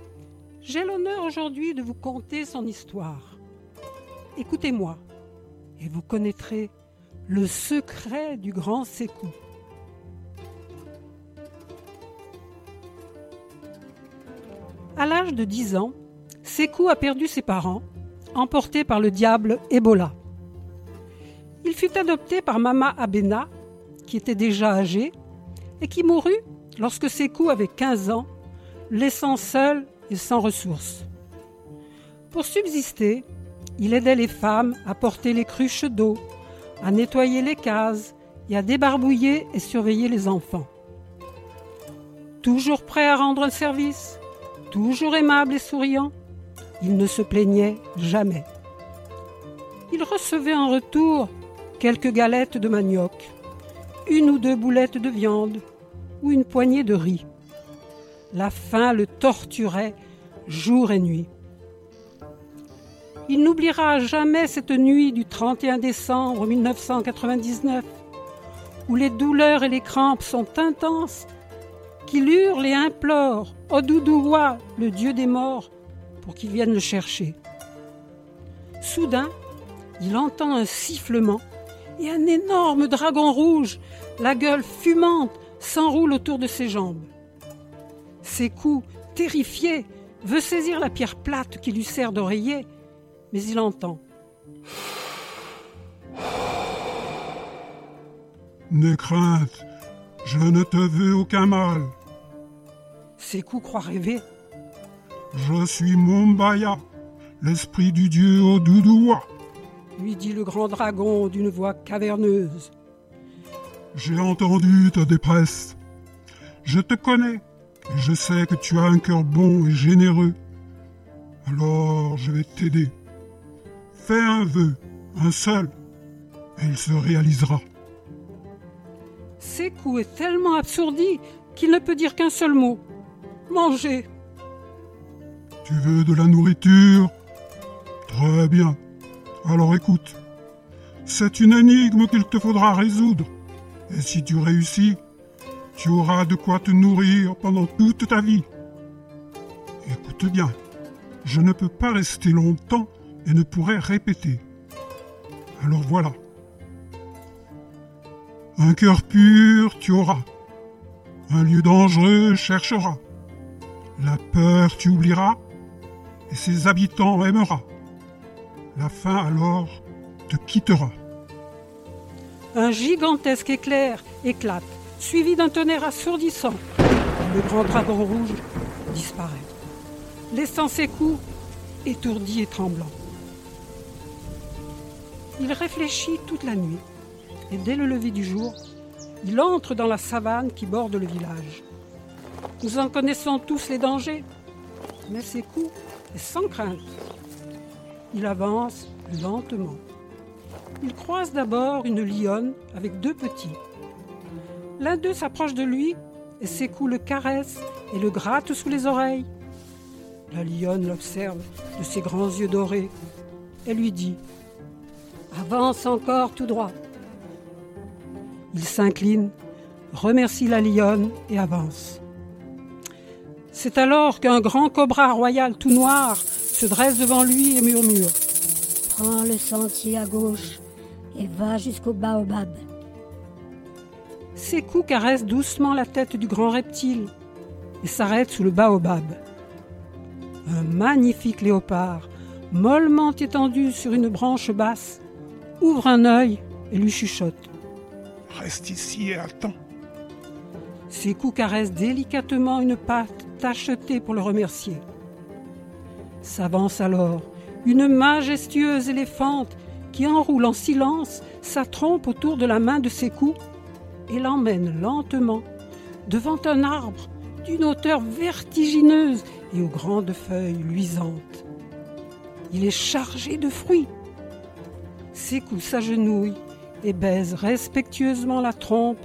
j'ai l'honneur aujourd'hui de vous conter son histoire. Écoutez-moi et vous connaîtrez le secret du grand Sékou. À l'âge de 10 ans, Sékou a perdu ses parents, emporté par le diable Ebola. Il fut adopté par Mama Abena, qui était déjà âgée, et qui mourut lorsque Sékou avait 15 ans, laissant seul et sans ressources. Pour subsister, il aidait les femmes à porter les cruches d'eau, à nettoyer les cases et à débarbouiller et surveiller les enfants. Toujours prêt à rendre service, toujours aimable et souriant, il ne se plaignait jamais. Il recevait en retour quelques galettes de manioc, une ou deux boulettes de viande ou une poignée de riz. La faim le torturait jour et nuit. Il n'oubliera jamais cette nuit du 31 décembre 1999, où les douleurs et les crampes sont intenses, qu'il hurle et implore Odoudoua, le dieu des morts, pour qu'il vienne le chercher. Soudain, il entend un sifflement et un énorme dragon rouge, la gueule fumante, s'enroule autour de ses jambes. Ses coups, terrifié, veut saisir la pierre plate qui lui sert d'oreiller, mais il entend. N'aie crainte, je ne te veux aucun mal. Ses coups croient rêver. Je suis Mombaya, l'esprit du dieu Odoudoua. Lui dit le grand dragon d'une voix caverneuse. J'ai entendu ta dépresse. Je te connais. Je sais que tu as un cœur bon et généreux. Alors je vais t'aider. Fais un vœu, un seul, et il se réalisera. Sekou est tellement absourdi qu'il ne peut dire qu'un seul mot. Mangez. Tu veux de la nourriture? Très bien. Alors écoute. C'est une énigme qu'il te faudra résoudre. Et si tu réussis, tu auras de quoi te nourrir pendant toute ta vie. Écoute bien, je ne peux pas rester longtemps et ne pourrai répéter. Alors voilà. Un cœur pur tu auras. Un lieu dangereux chercheras. La peur tu oublieras et ses habitants aimeras. La faim alors te quittera. Un gigantesque éclair éclate, suivi d'un tonnerre assourdissant. Le grand dragon rouge disparaît, laissant ses coups étourdis et tremblants. Il réfléchit toute la nuit, et dès le lever du jour, il entre dans la savane qui borde le village. Nous en connaissons tous les dangers, mais ses coups est sans crainte. Il avance lentement. Il croise d'abord une lionne avec deux petits. L'un d'eux s'approche de lui et ses coups le caressent et le grattent sous les oreilles. La lionne l'observe de ses grands yeux dorés et lui dit Avance encore tout droit. Il s'incline, remercie la lionne et avance. C'est alors qu'un grand cobra royal tout noir se dresse devant lui et murmure Prends le sentier à gauche et va jusqu'au baobab. Ses coups caressent doucement la tête du grand reptile et s'arrêtent sous le baobab. Un magnifique léopard, mollement étendu sur une branche basse, ouvre un œil et lui chuchote. Reste ici et attends. Ses coups caressent délicatement une patte tachetée pour le remercier. S'avance alors une majestueuse éléphante qui enroule en silence sa trompe autour de la main de ses coups et l'emmène lentement devant un arbre d'une hauteur vertigineuse et aux grandes feuilles luisantes. Il est chargé de fruits. Ses coups s'agenouillent et baisent respectueusement la trompe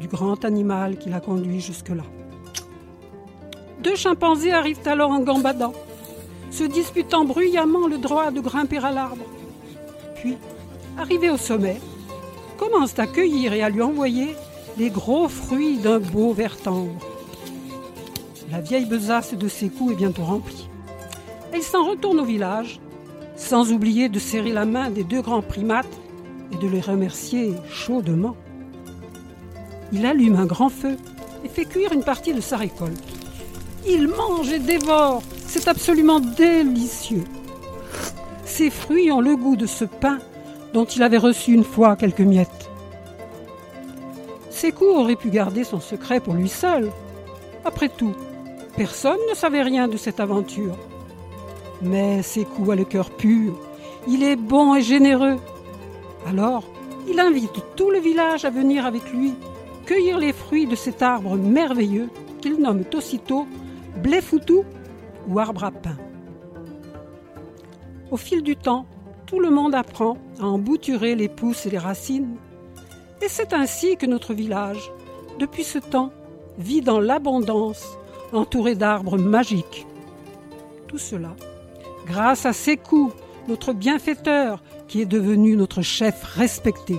du grand animal qui l'a conduit jusque-là. Deux chimpanzés arrivent alors en gambadant, se disputant bruyamment le droit de grimper à l'arbre. Puis, arrivés au sommet, commencent à cueillir et à lui envoyer les gros fruits d'un beau vert. La vieille besace de ses coups est bientôt remplie. Elle s'en retourne au village, sans oublier de serrer la main des deux grands primates et de les remercier chaudement. Il allume un grand feu et fait cuire une partie de sa récolte. Il mange et dévore, c'est absolument délicieux. Ces fruits ont le goût de ce pain dont il avait reçu une fois quelques miettes. Sékou aurait pu garder son secret pour lui seul. Après tout, personne ne savait rien de cette aventure. Mais Sékou a le cœur pur, il est bon et généreux. Alors, il invite tout le village à venir avec lui cueillir les fruits de cet arbre merveilleux qu'il nomme aussitôt Bléfoutou ou arbre à pain. Au fil du temps, tout le monde apprend à embouturer les pousses et les racines. Et c'est ainsi que notre village, depuis ce temps, vit dans l'abondance, entouré d'arbres magiques. Tout cela grâce à Sékou, notre bienfaiteur, qui est devenu notre chef respecté.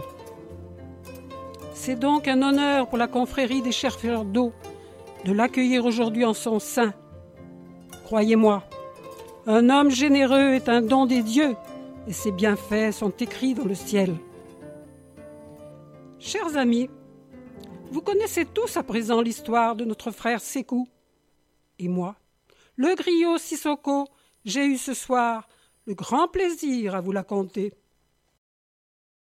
C'est donc un honneur pour la confrérie des chercheurs d'eau de l'accueillir aujourd'hui en son sein. Croyez-moi, un homme généreux est un don des dieux et ses bienfaits sont écrits dans le ciel. Chers amis, vous connaissez tous à présent l'histoire de notre frère Sékou. Et moi, le griot Sissoko, j'ai eu ce soir le grand plaisir à vous la conter.